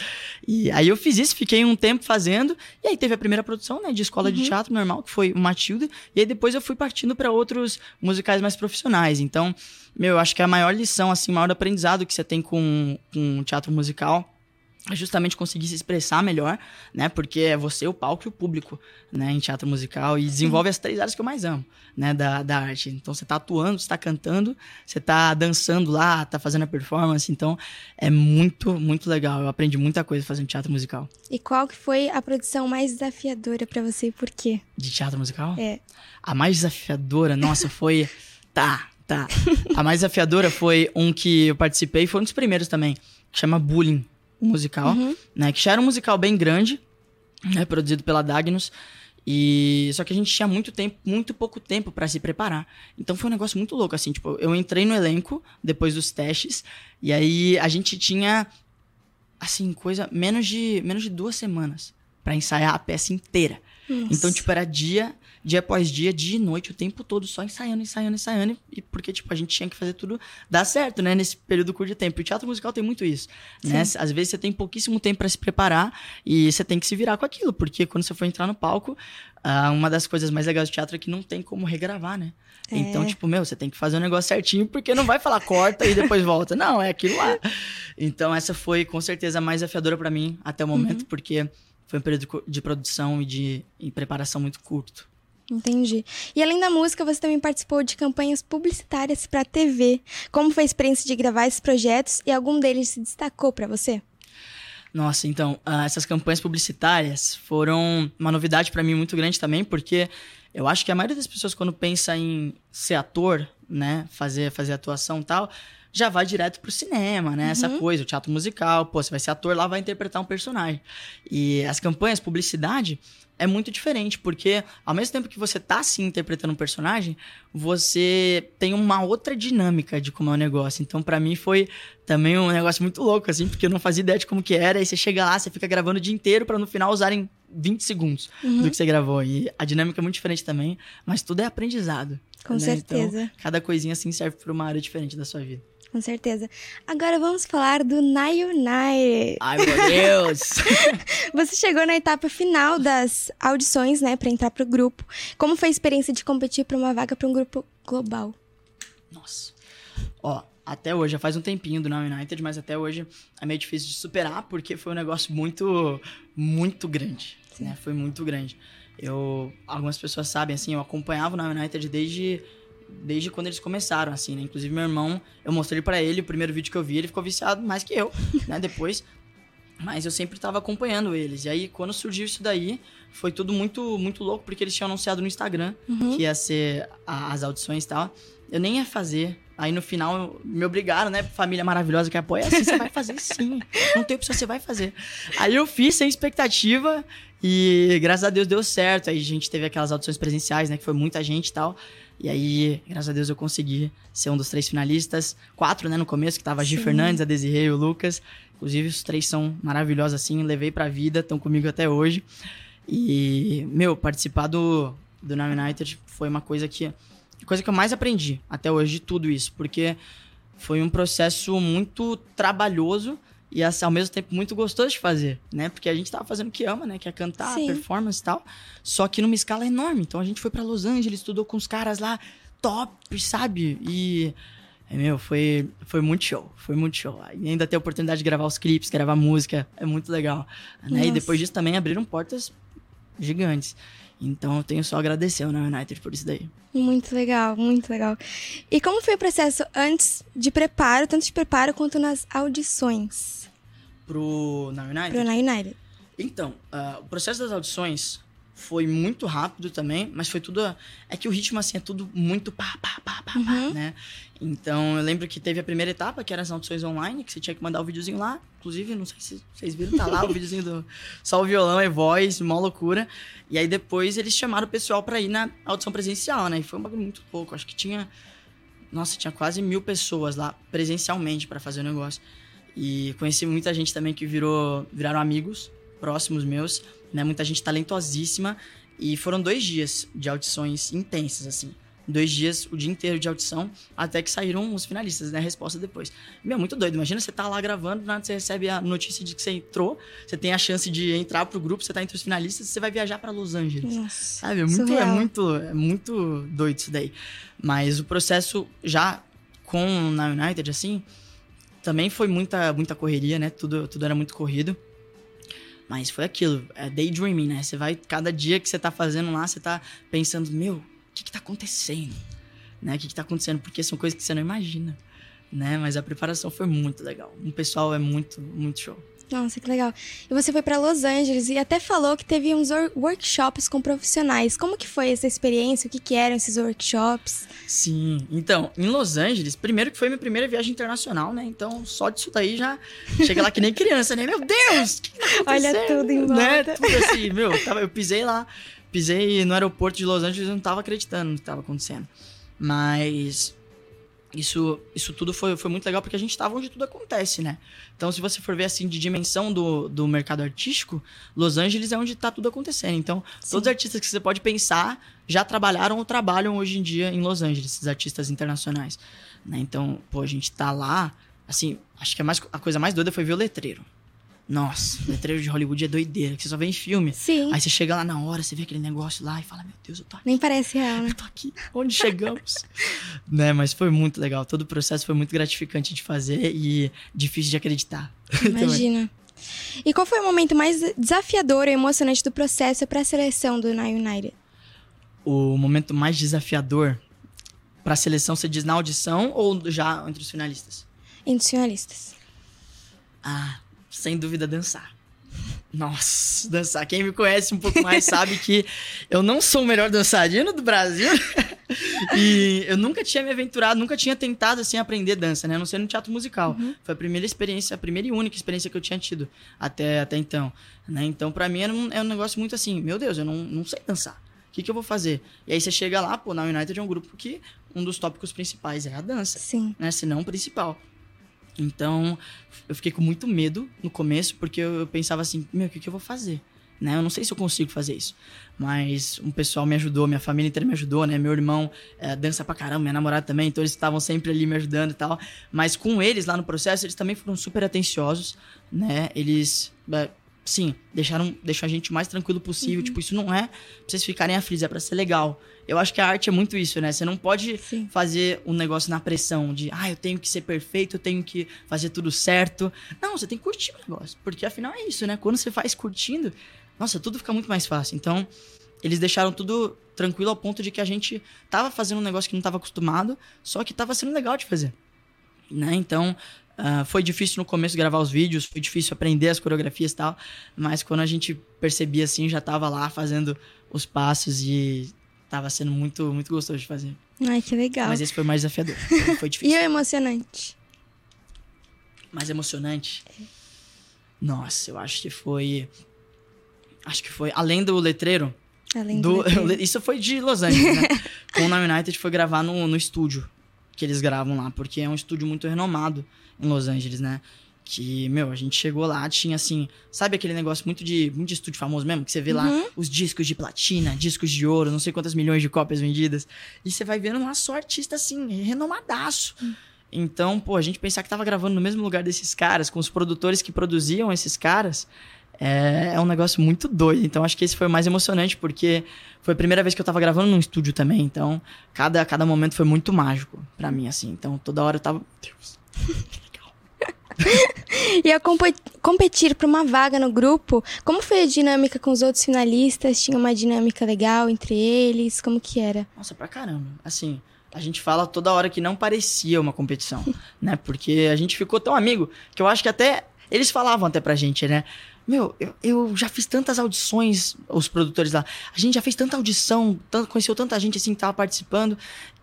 E aí eu fiz isso, fiquei um tempo fazendo, e aí teve a primeira produção, né, de escola de Uhum. teatro normal, que foi o Matilda, e aí depois eu fui partindo pra outros musicais mais profissionais. Então, meu, eu acho que a maior lição, assim, o maior aprendizado que você tem com, com teatro musical é justamente conseguir se expressar melhor, né? Porque é você, o palco e o público, né? Em teatro musical. E desenvolve as três áreas que eu mais amo, né? Da, da arte. Então, você tá atuando, você tá cantando, você tá dançando lá, tá fazendo a performance. Então, é muito, muito legal. Eu aprendi muita coisa fazendo teatro musical. E qual que foi a produção mais desafiadora pra você e por quê? De teatro musical? É. A mais desafiadora, nossa, foi... tá, tá. A mais desafiadora foi um que eu participei, foi um dos primeiros também, que chama Bullying, o musical, Uhum. né? Que já era um musical bem grande, né? Produzido pela Dagnus. E só que a gente tinha muito tempo, muito pouco tempo pra se preparar. Então foi um negócio muito louco assim, tipo, eu entrei no elenco depois dos testes e aí a gente tinha assim, coisa menos de menos de duas semanas pra ensaiar a peça inteira. Nossa. Então, tipo, era dia, dia após dia, dia e noite, o tempo todo, só ensaiando, ensaiando, ensaiando. E porque, tipo, a gente tinha que fazer tudo dar certo, né? Nesse período curto de tempo. E o teatro musical tem muito isso, né? Às vezes você tem pouquíssimo tempo pra se preparar e você tem que se virar com aquilo. Porque quando você for entrar no palco, ah, uma das coisas mais legais do teatro é que não tem como regravar, né? É. Então, tipo, meu, você tem que fazer o negócio certinho, porque não vai falar corta e depois volta. Não, é aquilo lá. Então, essa foi com certeza a mais desafiadora pra mim até o momento, Uhum. porque foi um período de produção e de e preparação muito curto. Entendi. E além da música, você também participou de campanhas publicitárias pra TV. Como foi a experiência de gravar esses projetos e algum deles se destacou pra você? Nossa, então, ah, essas campanhas publicitárias foram uma novidade pra mim muito grande também, porque eu acho que a maioria das pessoas, quando pensa em ser ator, né, fazer, fazer atuação e tal, já vai direto pro cinema, né? Essa Uhum. coisa, o teatro musical, pô, você vai ser ator lá, vai interpretar um personagem. E as campanhas, publicidade, é muito diferente, porque ao mesmo tempo que você tá assim interpretando um personagem, você tem uma outra dinâmica de como é o negócio. Então, pra mim foi também um negócio muito louco assim, porque eu não fazia ideia de como que era, e você chega lá, você fica gravando o dia inteiro pra no final usarem 20 segundos Uhum. do que você gravou. E a dinâmica é muito diferente também, mas tudo é aprendizado. Com né? certeza. Então, cada coisinha assim serve pra uma área diferente da sua vida. Com certeza. Agora vamos falar do Nai United. Ai, meu Deus! Você chegou na etapa final das audições, né, pra entrar pro grupo. Como foi a experiência de competir pra uma vaga pra um grupo global? Nossa. Ó, até hoje, já faz um tempinho do Now United, mas até hoje é meio difícil de superar, porque foi um negócio muito, muito grande, né? Foi muito grande. Eu, algumas pessoas sabem, assim, eu acompanhava o Now United desde, desde quando eles começaram, assim, né? Inclusive, meu irmão, eu mostrei pra ele o primeiro vídeo que eu vi, ele ficou viciado mais que eu, né? Depois... Mas eu sempre tava acompanhando eles. E aí, quando surgiu isso daí, foi tudo muito, muito louco, porque eles tinham anunciado no Instagram Uhum. que ia ser a- as audições e tal. Eu nem ia fazer. Aí no final me obrigaram, né? Família maravilhosa que apoia. Assim, você vai fazer sim. Não tem opção, você vai fazer. Aí eu fiz sem expectativa e graças a Deus deu certo. Aí a gente teve aquelas audições presenciais, né? Que foi muita gente e tal. E aí, graças a Deus, eu consegui ser um dos três finalistas. Quatro, né, no começo, que tava a Gi Sim. Fernandes, a Desirê e o Lucas. Inclusive, os três são maravilhosos, assim. Levei pra vida, estão comigo até hoje. E, meu, participar do, do Now United foi uma coisa que... Coisa que eu mais aprendi até hoje de tudo isso. Porque foi um processo muito trabalhoso e assim, ao mesmo tempo muito gostoso de fazer, né? Porque a gente tava fazendo o que ama, né? Que é cantar, Sim. performance e tal. Só que numa escala enorme. Então a gente foi pra Los Angeles, estudou com os caras lá top, sabe? E é, meu, foi, foi muito show, foi muito show. E ainda ter a oportunidade de gravar os clipes, gravar música, é muito legal. Né? E depois disso também abriram portas gigantes. Então eu tenho só a agradecer ao United por isso daí. Muito legal, muito legal. E como foi o processo antes de preparo, tanto de preparo quanto nas audições Pro Now United? pro Nai United? Então, ah, o processo das audições foi muito rápido também, mas foi tudo. É que o ritmo, assim, é tudo muito pá, pá, pá, pá, pá, Uhum. né? Então, eu lembro que teve a primeira etapa, que eram as audições online, que você tinha que mandar o videozinho lá. Inclusive, não sei se vocês viram, tá lá o videozinho do. Só o violão e voz, mó loucura. E aí depois eles chamaram o pessoal pra ir na audição presencial, né? E foi um bagulho muito pouco. Acho que tinha. Nossa, tinha quase mil pessoas lá presencialmente pra fazer o negócio. E conheci muita gente também que virou, viraram amigos próximos meus, né? Muita gente talentosíssima E foram dois dias de audições intensas, assim. Dois dias, o dia inteiro de audição, até que saíram os finalistas, né? A resposta depois. Meu, muito doido. Imagina você tá lá gravando, do nada você recebe a notícia de que você entrou, você tem a chance de entrar pro grupo, você tá entre os finalistas, você vai viajar para Los Angeles. Nossa, Sabe? É muito, é muito, é muito doido isso daí. Mas o processo já com na United, assim, também foi muita, muita correria, né? Tudo, tudo era muito corrido. Mas foi aquilo, é daydreaming, né? Você vai, cada dia que você tá fazendo lá, você tá pensando, meu, o que que tá acontecendo? Né? O que que tá acontecendo? Porque são coisas que você não imagina, né? Mas a preparação foi muito legal. O pessoal é muito, muito show. Nossa, que legal. E você foi para Los Angeles e até falou que teve uns wor- workshops com profissionais. Como que foi essa experiência? O que, que eram esses workshops? Sim, então, em Los Angeles, primeiro que foi minha primeira viagem internacional, né? Então, só disso daí já chega lá que nem criança, né? Meu Deus! que que tá Olha tudo em Né? volta. Tudo assim, meu, eu pisei lá, pisei no aeroporto de Los Angeles e não tava acreditando no que tava acontecendo. Mas isso, isso tudo foi, foi muito legal porque a gente tava onde tudo acontece, né? Então, se você for ver assim de dimensão do, do mercado artístico, Los Angeles é onde tá tudo acontecendo. Então, todos os artistas que você pode pensar já trabalharam ou trabalham hoje em dia em Los Angeles, esses artistas internacionais. né? Então, pô, a gente tá lá, assim, acho que a, mais, a coisa mais doida foi ver o letreiro. Nossa, o letreiro de Hollywood é doideira, que você só vê em filme. Sim. Aí você chega lá na hora, você vê aquele negócio lá e fala, meu Deus, eu tô aqui. Nem parece real, né? aqui. Onde chegamos? né, mas foi muito legal. Todo o processo foi muito gratificante de fazer e difícil de acreditar. Imagina. E qual foi o momento mais desafiador ou emocionante do processo para a seleção do Na United? O momento mais desafiador pra seleção, você diz na audição ou já entre os finalistas? Entre os finalistas. Ah, sem dúvida dançar. Nossa, dançar. Quem me conhece um pouco mais sabe que eu não sou o melhor dançarino do Brasil. e eu nunca tinha me aventurado, nunca tinha tentado assim aprender dança, né? A não ser no teatro musical. Foi a primeira experiência, a primeira e única experiência que eu tinha tido até, até então. Né? Então, pra mim, era um, é um negócio muito assim: meu Deus, eu não, não sei dançar. O que, que eu vou fazer? E aí você chega lá, pô, na United é um grupo que um dos tópicos principais é a dança. Sim. Né? Se não o principal. Então, eu fiquei com muito medo no começo, porque eu, eu pensava assim, meu, o que, que eu vou fazer? Né? Eu não sei se eu consigo fazer isso. Mas um pessoal me ajudou, minha família inteira me ajudou, né? Meu irmão eh, dança pra caramba, minha namorada também, então eles estavam sempre ali me ajudando e tal. Mas com eles lá no processo, eles também foram super atenciosos, né? Eles, eh, sim, deixaram, deixaram a gente o mais tranquilo possível. Uhum. Tipo, isso não é pra vocês ficarem aflitos, é pra ser legal. Eu acho que a arte é muito isso, né? Você não pode fazer um negócio na pressão de, ah, eu tenho que ser perfeito, eu tenho que fazer tudo certo. Não, você tem que curtir o negócio. Porque afinal é isso, né? Quando você faz curtindo, nossa, tudo fica muito mais fácil. Então, eles deixaram tudo tranquilo ao ponto de que a gente tava fazendo um negócio que não tava acostumado, só que tava sendo legal de fazer. Né? Então, ah, foi difícil no começo gravar os vídeos, foi difícil aprender as coreografias e tal, mas quando a gente percebia assim, já tava lá fazendo os passos e tava sendo muito, muito gostoso de fazer. Ai, que legal. Mas esse foi mais desafiador. Foi E difícil. o emocionante? mais emocionante. Nossa, eu acho que foi. Acho que foi. Além do letreiro. Além do, do letreiro. Isso foi de Los Angeles, né? Com o United foi gravar no, no estúdio que eles gravam lá, porque é um estúdio muito renomado em Los Angeles, né? Que, meu, a gente chegou lá, tinha assim, sabe aquele negócio muito de, muito de estúdio famoso mesmo? Que você vê lá Uhum. os discos de platina, discos de ouro, não sei quantas milhões de cópias vendidas. E você vai vendo lá só artista assim, renomadaço. Então, pô, a gente pensar que tava gravando no mesmo lugar desses caras, com os produtores que produziam esses caras, é, é um negócio muito doido. Então, acho que esse foi o mais emocionante, porque foi a primeira vez que eu tava gravando num estúdio também. Então, cada, cada momento foi muito mágico pra mim, assim. Então, toda hora eu tava. Deus. E compe- competir por uma vaga no grupo, como foi a dinâmica com os outros finalistas? Tinha uma dinâmica legal entre eles? Como que era? Nossa, pra caramba. Assim, a gente fala toda hora que não parecia uma competição, né? Porque a gente ficou tão amigo que eu acho que até. Eles falavam até pra gente, né? Meu, eu, eu já fiz tantas audições, os produtores lá. A gente já fez tanta audição, tanto, conheceu tanta gente assim que tava participando.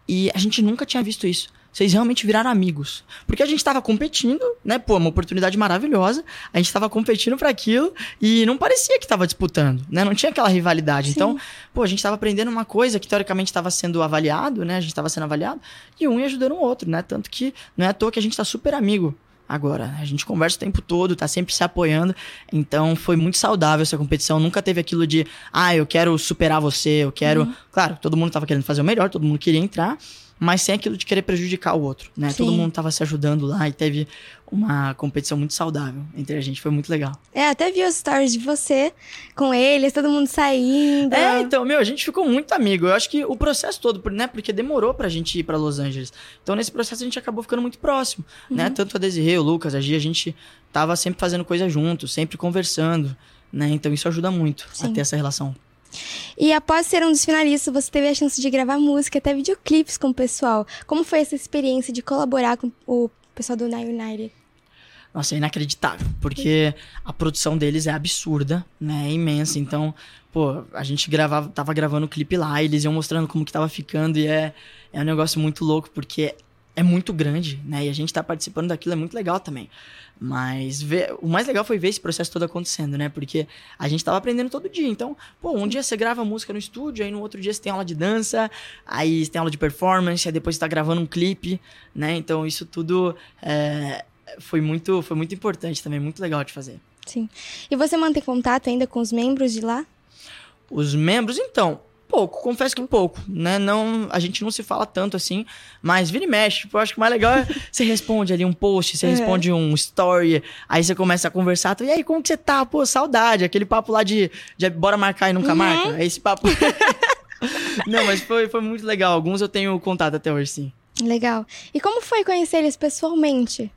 E a gente nunca tinha visto isso. Vocês realmente viraram amigos. Porque a gente tava competindo, né? Pô, uma oportunidade maravilhosa. A gente tava competindo para aquilo e não parecia que tava disputando, né? Não tinha aquela rivalidade. Então, pô, a gente tava aprendendo uma coisa que teoricamente estava sendo avaliado, né? A gente tava sendo avaliado e um ia ajudando o outro, né? Tanto que não é à toa que a gente tá super amigo agora. A gente conversa o tempo todo, tá sempre se apoiando. Então foi muito saudável essa competição. Nunca teve aquilo de, ah, eu quero superar você, eu quero. Uhum. Claro, todo mundo tava querendo fazer o melhor, todo mundo queria entrar, mas sem aquilo de querer prejudicar o outro, né? Todo Sim. mundo tava se ajudando lá e teve uma competição muito saudável entre a gente, foi muito legal. É, até vi os stories de você com eles, todo mundo saindo. É, então, meu, a gente ficou muito amigo. Eu acho que o processo todo, né? Porque demorou pra gente ir pra Los Angeles. Então, nesse processo, a gente acabou ficando muito próximo, né? Uhum. Tanto a Desirê, o Lucas, a Gia, a gente tava sempre fazendo coisa junto, sempre conversando, né? Então, isso ajuda muito a Sim. ter essa relação. E após ser um dos finalistas, você teve a chance de gravar música, até videoclipes com o pessoal. Como foi essa experiência de colaborar com o pessoal do Nine United? Nossa, é inacreditável, porque a produção deles é absurda, né? É imensa. Então, pô, a gente gravava, tava gravando o clipe lá, eles iam mostrando como que tava ficando, e é, é um negócio muito louco, porque é muito grande, né? E a gente tá participando daquilo é muito legal também. Mas ver, o mais legal foi ver esse processo todo acontecendo, né? Porque a gente tava aprendendo todo dia. Então, pô, um dia você grava música no estúdio, aí no outro dia você tem aula de dança, aí você tem aula de performance, aí depois você tá gravando um clipe, né? Então, isso tudo é, foi, muito, foi muito importante também, muito legal de fazer. Sim. E você mantém contato ainda com os membros de lá? Os membros, então, pouco, confesso que pouco, né? Não, a gente não se fala tanto assim, mas vira e mexe. Tipo, eu acho que o mais legal é você responde ali um post, você É. responde um story, aí você começa a conversar, tu, e aí, como que você tá? Pô, saudade, aquele papo lá de, de bora marcar e nunca Uhum. marca. É esse papo. não, mas foi, foi muito legal. Alguns eu tenho contato até hoje, sim. Legal. E como foi conhecer eles pessoalmente?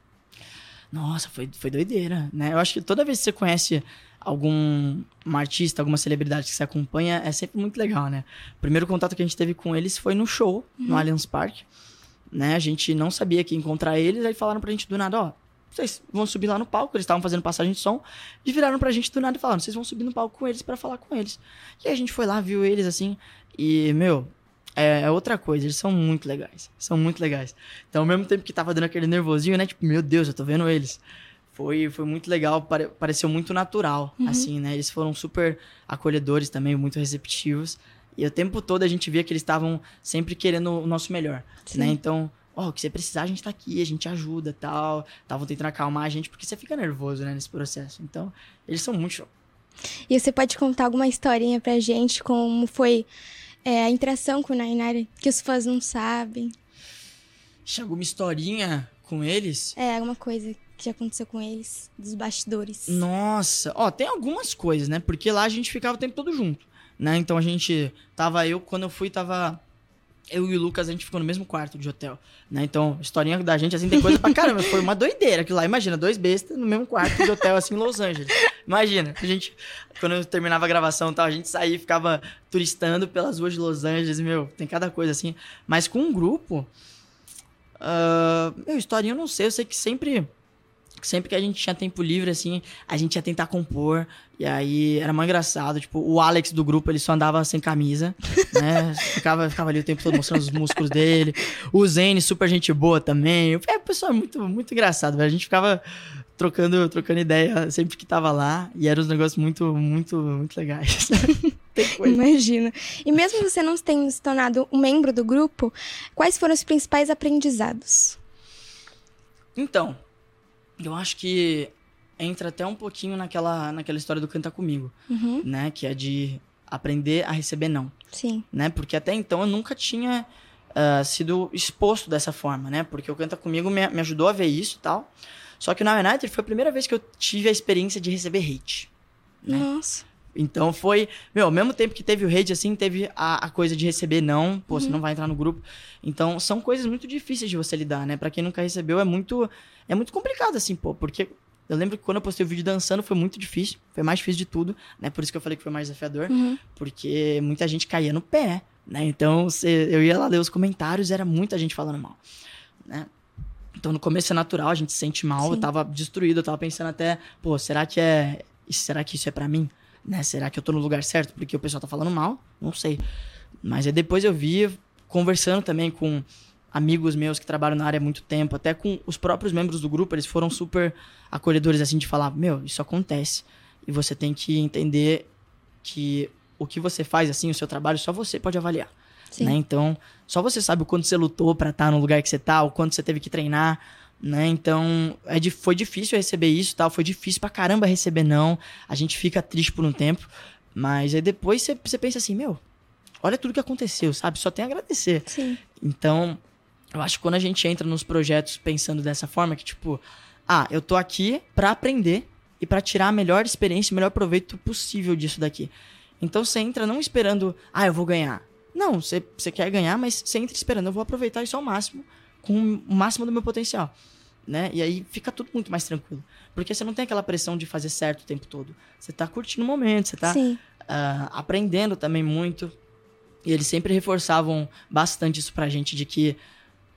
Nossa, foi, foi doideira, né? Eu acho que toda vez que você conhece algum um artista, alguma celebridade que você acompanha, é sempre muito legal, né? O primeiro contato que a gente teve com eles foi no show, no Uhum. Allianz Parque. Né? A gente não sabia que encontrar eles, aí falaram pra gente do nada, ó, vocês vão subir lá no palco, eles estavam fazendo passagem de som, e viraram pra gente do nada e falaram, vocês vão subir no palco com eles pra falar com eles. E aí a gente foi lá, viu eles assim, e, meu, é, é outra coisa, eles são muito legais. São muito legais. Então, ao mesmo tempo que tava dando aquele nervosinho, né? Tipo, meu Deus, eu tô vendo eles. Foi, foi muito legal, pare- pareceu muito natural, Uhum. assim, né? Eles foram super acolhedores também, muito receptivos. E o tempo todo a gente via que eles estavam sempre querendo o nosso melhor, Sim. né? Então, ó, o que você precisar, a gente tá aqui, a gente ajuda tal. Estavam tentando acalmar a gente, porque você fica nervoso, né, nesse processo. Então, eles são muito show. E você pode contar alguma historinha pra gente, como foi é, a interação com o United, que os fãs não sabem? Tinha alguma historinha com eles? É, alguma coisa que aconteceu com eles, dos bastidores. Nossa, ó, tem algumas coisas, né? Porque lá a gente ficava o tempo todo junto, né? Então a gente tava eu quando eu fui tava eu e o Lucas a gente ficou no mesmo quarto de hotel, né? Então, historinha da gente assim tem coisa pra caramba, foi uma doideira aquilo lá. Imagina, dois bestas no mesmo quarto de hotel assim em Los Angeles. Imagina, a gente quando eu terminava a gravação, e tal, a gente saía e ficava turistando pelas ruas de Los Angeles, meu, tem cada coisa assim. Mas com um grupo, ah, meu, historinha eu não sei, eu sei que sempre sempre que a gente tinha tempo livre, assim, a gente ia tentar compor. E aí era mais engraçado. Tipo, o Alex do grupo, ele só andava sem camisa, né? Ficava, ficava ali o tempo todo mostrando os músculos dele. O Zane, super gente boa também. É, o pessoal é muito, muito engraçado, velho. A gente ficava trocando, trocando ideia sempre que tava lá. E eram uns negócios muito, muito, muito legais. Imagina. E mesmo você não tendo se tornado um membro do grupo, quais foram os principais aprendizados? Então, eu acho que entra até um pouquinho naquela, naquela história do Canta Comigo, Uhum. né? Que é de aprender a receber não. Sim. né? Porque até então eu nunca tinha ah, sido exposto dessa forma, né? Porque o Canta Comigo me, me ajudou a ver isso e tal. Só que o Now United foi a primeira vez que eu tive a experiência de receber hate. Né? Nossa. Então foi. Meu, ao mesmo tempo que teve o hate, assim, teve a, a coisa de receber não, pô, você Uhum. não vai entrar no grupo. Então são coisas muito difíceis de você lidar, né? Pra quem nunca recebeu, é muito. É muito complicado, assim, pô, porque. Eu lembro que quando eu postei o vídeo dançando foi muito difícil. Foi mais difícil de tudo, né? Por isso que eu falei que foi mais desafiador. Uhum. Porque muita gente caía no pé, né? Então cê- eu ia lá ler os comentários, era muita gente falando mal, né? Então no começo é natural, a gente se sente mal. Eu Sim. tava destruído, eu tava pensando até, pô, será que é. Será que isso é pra mim? Né? Será que eu tô no lugar certo? Porque o pessoal tá falando mal? Não sei. Mas aí depois eu vi, conversando também com amigos meus que trabalham na área há muito tempo, até com os próprios membros do grupo, eles foram super acolhedores, assim, de falar: Meu, isso acontece. E você tem que entender que o que você faz, assim, o seu trabalho, só você pode avaliar. Sim. Né? Então, só você sabe o quanto você lutou pra estar no lugar que você tá, o quanto você teve que treinar né? Então, é, di- foi difícil receber isso, tal, foi difícil pra caramba receber não. A gente fica triste por um tempo, mas aí depois você- você pensa assim, meu, olha tudo que aconteceu, sabe? Só tem a agradecer. Sim. Então, eu acho que quando a gente entra nos projetos pensando dessa forma, que tipo, ah, eu tô aqui pra aprender e pra tirar a melhor experiência, o melhor proveito possível disso daqui. Então você entra não esperando, ah, eu vou ganhar. Não, você, você quer ganhar, mas você entra esperando, eu vou aproveitar isso ao máximo, com o máximo do meu potencial. Né? E aí fica tudo muito mais tranquilo. Porque você não tem aquela pressão de fazer certo o tempo todo. Você tá curtindo o momento, você tá ah, aprendendo também muito. E eles sempre reforçavam bastante isso pra gente, de que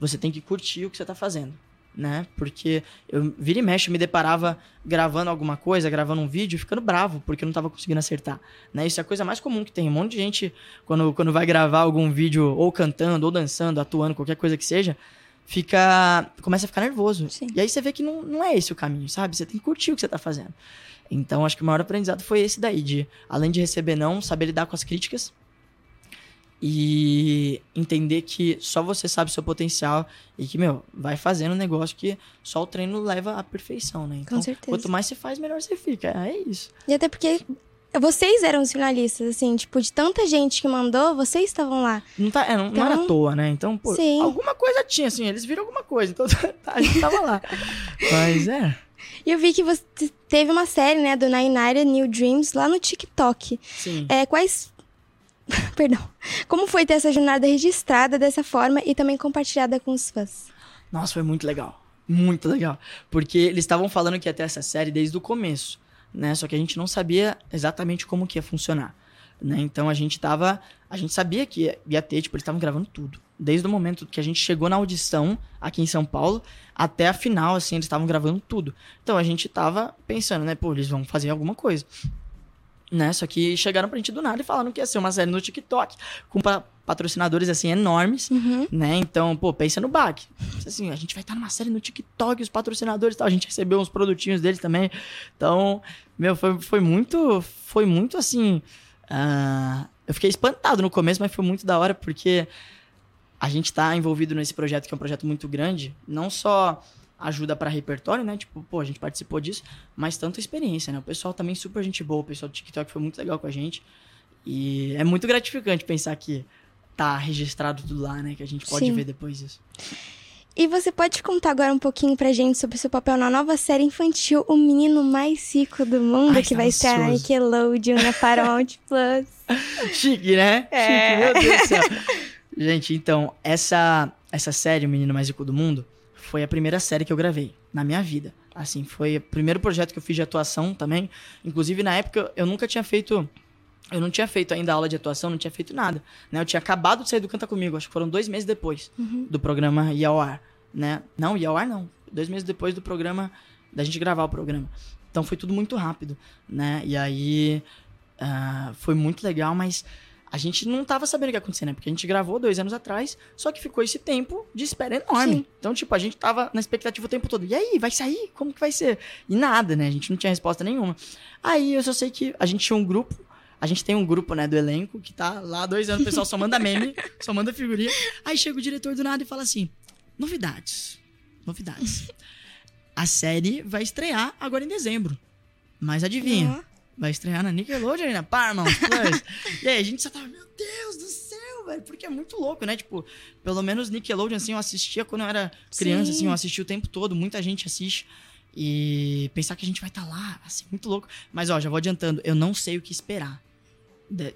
você tem que curtir o que você tá fazendo, né? Porque eu vira e mexe, eu me deparava gravando alguma coisa, gravando um vídeo, ficando bravo, porque eu não tava conseguindo acertar, né? Isso é a coisa mais comum que tem. Um monte de gente, quando, quando vai gravar algum vídeo, ou cantando, ou dançando, atuando, qualquer coisa que seja, fica começa a ficar nervoso. E aí você vê que não, não é esse o caminho, sabe? Você tem que curtir o que você tá fazendo. Então, acho que o maior aprendizado foi esse daí, de além de receber não, saber lidar com as críticas e entender que só você sabe seu potencial e que, meu, vai fazendo um negócio que só o treino leva à perfeição, né? Então, certeza. quanto mais você faz, melhor você fica. É isso. E até porque vocês eram os finalistas, assim, tipo, de tanta gente que mandou, vocês estavam lá. Não, tá, é, não, não Então, era à toa, né? Então, pô, sim. alguma coisa tinha, assim, eles viram alguma coisa, então a gente tava lá. Mas é. E eu vi que você teve uma série, né, do Nine New Dreams lá no TikTok. Sim. É, quais. Perdão. Como foi ter essa jornada registrada dessa forma e também compartilhada com os fãs? Nossa, foi muito legal. Muito legal. Porque eles estavam falando que ia ter essa série desde o começo, né? Só que a gente não sabia exatamente como que ia funcionar, né? Então a gente tava... A gente sabia que ia, ter, tipo, eles estavam gravando tudo. Desde o momento que a gente chegou na audição aqui em São Paulo até a final, assim, eles estavam gravando tudo. Então a gente tava pensando, né? Pô, eles vão fazer alguma coisa. Né? Só que chegaram pra gente do nada e falaram que ia ser uma série no TikTok, com pa- patrocinadores, assim, enormes, né? Então, pô, pensa no BAC. Assim, a gente vai estar numa série no TikTok, os patrocinadores e tal. A gente recebeu uns produtinhos deles também. Então, meu, foi, foi muito, foi muito, assim... ah, eu fiquei espantado no começo, mas foi muito da hora, porque a gente tá envolvido nesse projeto, que é um projeto muito grande, não só ajuda para repertório, né? Tipo, pô, a gente participou disso, mas tanto experiência, né? O pessoal também super gente boa, o pessoal do TikTok foi muito legal com a gente. E é muito gratificante pensar que tá registrado tudo lá, né? Que a gente pode Sim. ver depois disso. E você pode contar agora um pouquinho pra gente sobre seu papel na nova série infantil O Menino Mais Rico do Mundo, Ai, que tá vai estrear na. Nickelodeon, na Paramount Plus. Chique, né? É. Chique, meu Deus do céu. Gente, então, essa, essa série, O Menino Mais Rico do Mundo, foi a primeira série que eu gravei na minha vida. Assim, foi o primeiro projeto que eu fiz de atuação também. Inclusive, na época, eu nunca tinha feito. Eu não tinha feito ainda aula de atuação, não tinha feito nada. Né? Eu tinha acabado de sair do Canta Comigo, acho que foram dois meses depois Uhum. do programa ir ao ar. Né? Não, ia ao ar não. Dois meses depois do programa, da gente gravar o programa. Então foi tudo muito rápido, né? E aí ah, foi muito legal, mas a gente não tava sabendo o que ia acontecer, né? Porque a gente gravou dois anos atrás, só que ficou esse tempo de espera enorme. Sim. Então, tipo, a gente tava na expectativa o tempo todo. E aí, vai sair? Como que vai ser? E nada, né? A gente não tinha resposta nenhuma. Aí eu só sei que a gente tinha um grupo. A gente tem um grupo, né, do elenco, que tá lá dois anos, o pessoal só manda meme, só manda figurinha. Aí chega o diretor do nada e fala assim: novidades. Novidades. A série vai estrear agora em dezembro. Mas adivinha? Vai estrear na Nickelodeon na Paramount Plus. e aí a gente só tava, meu Deus do céu, velho. Porque é muito louco, né? Tipo, pelo menos Nickelodeon, assim, eu assistia quando eu era criança, Sim. assim, eu assistia o tempo todo. Muita gente assiste. E pensar que a gente vai estar lá, assim, muito louco. Mas, ó, já vou adiantando, eu não sei o que esperar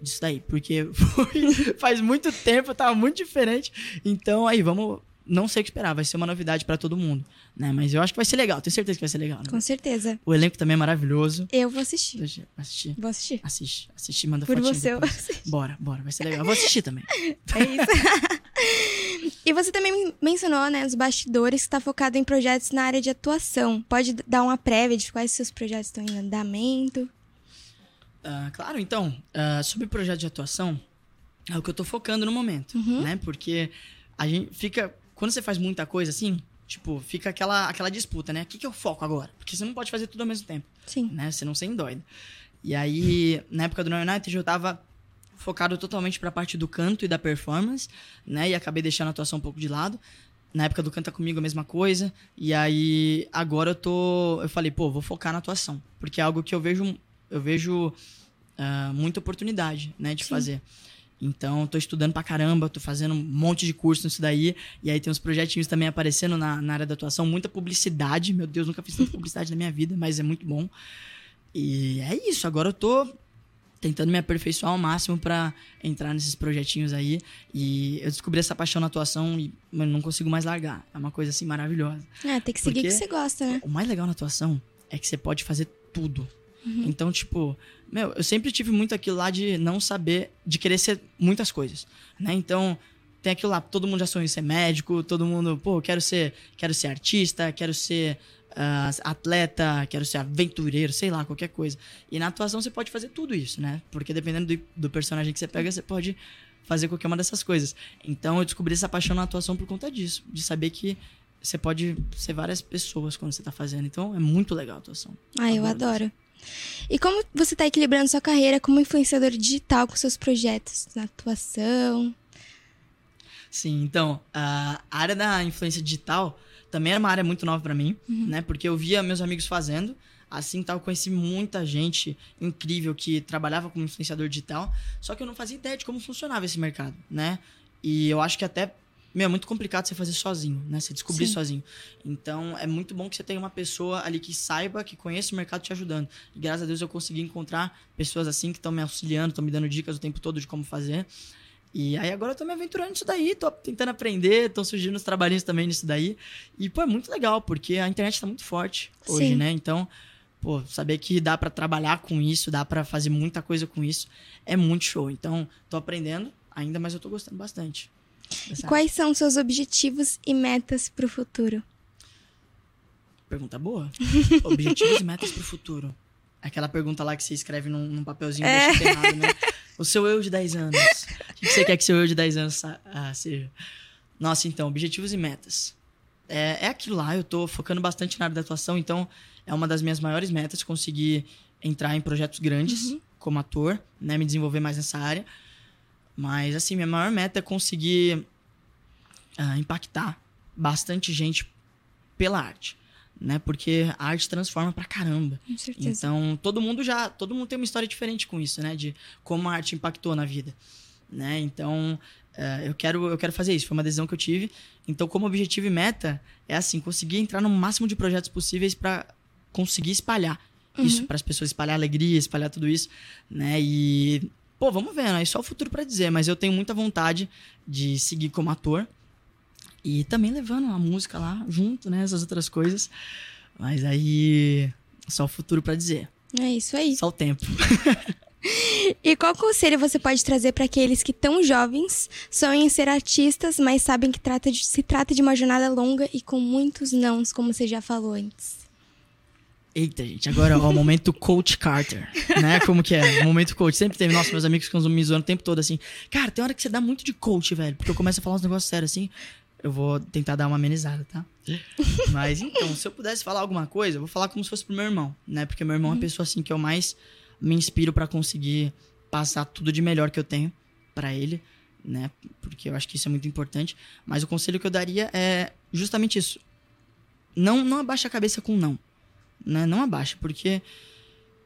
disso daí. Porque foi- faz muito tempo, tava muito diferente. Então, aí, vamos... Não sei o que esperar, vai ser uma novidade pra todo mundo, né? Mas eu acho que vai ser legal, tenho certeza que vai ser legal. Né? Com certeza. O elenco também é maravilhoso. Eu vou assistir. Eu assistir. Vou assistir. Assiste, assiste, manda Por você, eu. Bora, bora, vai ser legal. Eu vou assistir também. É isso. e você também mencionou, né, os bastidores, que está focado em projetos na área de atuação. Pode dar uma prévia de quais seus projetos estão em andamento? Ah, claro, então, ah, sobre projeto de atuação, é o que eu tô focando no momento, né? Porque a gente fica. Quando você faz muita coisa assim, tipo, fica aquela, aquela disputa, né? O que, que eu foco agora? Porque você não pode fazer tudo ao mesmo tempo. Sim. Né? Você não ser doido. E aí, na época do No United, eu tava focado totalmente pra parte do canto e da performance, né? E acabei deixando a atuação um pouco de lado. Na época do Canta Comigo, a mesma coisa. E aí, agora eu tô. Eu falei, pô, vou focar na atuação. Porque é algo que eu vejo. Eu vejo ah, muita oportunidade, né, de Sim. fazer. Então, tô estudando pra caramba, tô fazendo um monte de curso nisso daí. E aí tem uns projetinhos também aparecendo na, na área da atuação. Muita publicidade. Meu Deus, nunca fiz tanta publicidade na minha vida, mas é muito bom. E é isso. Agora eu tô tentando me aperfeiçoar ao máximo pra entrar nesses projetinhos aí. E eu descobri essa paixão na atuação e mano, não consigo mais largar. É uma coisa assim maravilhosa. É, tem que seguir o que você gosta, né? O mais legal na atuação é que você pode fazer tudo. Uhum. Então, tipo, meu, eu sempre tive muito aquilo lá de não saber, de querer ser muitas coisas, né? Então, tem aquilo lá, todo mundo já sonha em ser médico, todo mundo, pô, quero ser, quero ser artista, quero ser ah, atleta, quero ser aventureiro, sei lá, qualquer coisa. E na atuação você pode fazer tudo isso, né? Porque dependendo do, do personagem que você pega, você pode fazer qualquer uma dessas coisas. Então, eu descobri essa paixão na atuação por conta disso, de saber que você pode ser várias pessoas quando você tá fazendo. Então, é muito legal a atuação. Ah, eu adoro. E como você tá equilibrando sua carreira como influenciador digital com seus projetos na atuação? Sim, então, a área da influência digital também era uma área muito nova pra mim, Uhum. né? Porque eu via meus amigos fazendo, assim tal, eu conheci muita gente incrível que trabalhava como influenciador digital, só que eu não fazia ideia de como funcionava esse mercado, né? E eu acho que até, meu, é muito complicado você fazer sozinho, né? Você descobrir Sim. sozinho. Então, é muito bom que você tenha uma pessoa ali que saiba, que conheça o mercado te ajudando. E graças a Deus eu consegui encontrar pessoas assim que estão me auxiliando, estão me dando dicas o tempo todo de como fazer. E aí agora eu tô me aventurando nisso daí, tô tentando aprender, estão surgindo os trabalhinhos também nisso daí. E, pô, é muito legal, porque a internet tá muito forte hoje, Sim. né? Então, pô, saber que dá pra trabalhar com isso, dá pra fazer muita coisa com isso, é muito show. Então, tô aprendendo ainda, mas eu tô gostando bastante. E quais são seus objetivos e metas pro futuro? Pergunta boa. Objetivos e metas pro futuro. Aquela pergunta lá que você escreve num, num papelzinho É. deixa errado, né? O seu eu de 10 anos. O que você quer que seu eu de 10 anos ah, seja? Nossa, então, objetivos e metas. É, é aquilo lá, eu tô focando bastante na área da atuação, então é uma das minhas maiores metas conseguir entrar em projetos grandes Uhum. como ator, né? Me desenvolver mais nessa área. Mas, assim, minha maior meta é conseguir ah, impactar bastante gente pela arte, né? Porque a arte transforma pra caramba. Com certeza. Então, todo mundo já, todo mundo tem uma história diferente com isso, né? De como a arte impactou na vida, né? Então, eh, eu quero, eu quero fazer isso. Foi uma decisão que eu tive. Então, como objetivo e meta é assim, conseguir entrar no máximo de projetos possíveis pra conseguir espalhar isso Uhum. para as pessoas, espalhar alegria, espalhar tudo isso, né? E pô, vamos ver, né? É só o futuro pra dizer, mas eu tenho muita vontade de seguir como ator e também levando a música lá junto, né? Essas outras coisas. Mas aí só o futuro pra dizer. É isso aí. Só o tempo. E qual conselho você pode trazer para aqueles que tão jovens sonham em ser artistas, mas sabem que trata de- se trata de uma jornada longa e com muitos nãos, como você já falou antes? Eita, gente, agora ó, o momento Coach Carter, né? Como que é? O momento coach. Sempre teve, nossa, meus amigos ficam me zoando o tempo todo assim. Cara, tem hora que você dá muito de coach, velho. Porque eu começo a falar uns negócios sérios assim. Eu vou tentar dar uma amenizada, tá? Mas então, se eu pudesse falar alguma coisa, eu vou falar como se fosse pro meu irmão, né? Porque meu irmão é a pessoa assim que eu mais me inspiro pra conseguir passar tudo de melhor que eu tenho pra ele, né? Porque eu acho que isso é muito importante. Mas o conselho que eu daria é justamente isso. Não, não abaixa a cabeça com não né? Não abaixa, porque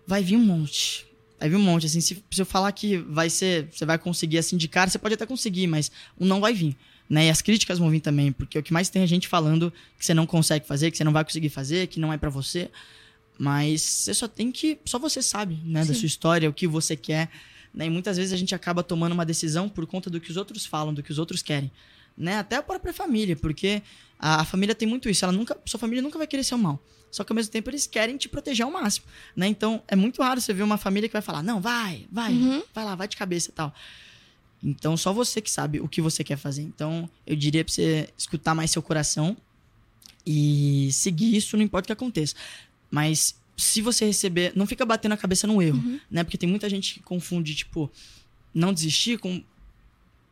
vai vir um monte. Vai vir um monte, assim, se, se eu falar que vai ser, você vai conseguir assim de cara, você pode até conseguir, mas o não vai vir, né? E as críticas vão vir também, porque o que mais tem é gente falando que você não consegue fazer, que você não vai conseguir fazer, que não é pra você. Mas você só tem que, só você sabe, né, da sua história, o que você quer, né? E muitas vezes a gente acaba tomando uma decisão por conta do que os outros falam, do que os outros querem, né? Até a própria família, porque a, a família tem muito isso, ela nunca, sua família nunca vai querer seu mal. Só que ao mesmo tempo eles querem te proteger ao máximo, né? Então é muito raro você ver uma família que vai falar: "Não, vai, vai, Uhum. vai lá, vai de cabeça", e tal. Então só você que sabe o que você quer fazer. Então eu diria pra você escutar mais seu coração e seguir isso, não importa o que aconteça. Mas se você receber, não fica batendo a cabeça no erro, Uhum. né? Porque tem muita gente que confunde, tipo, não desistir com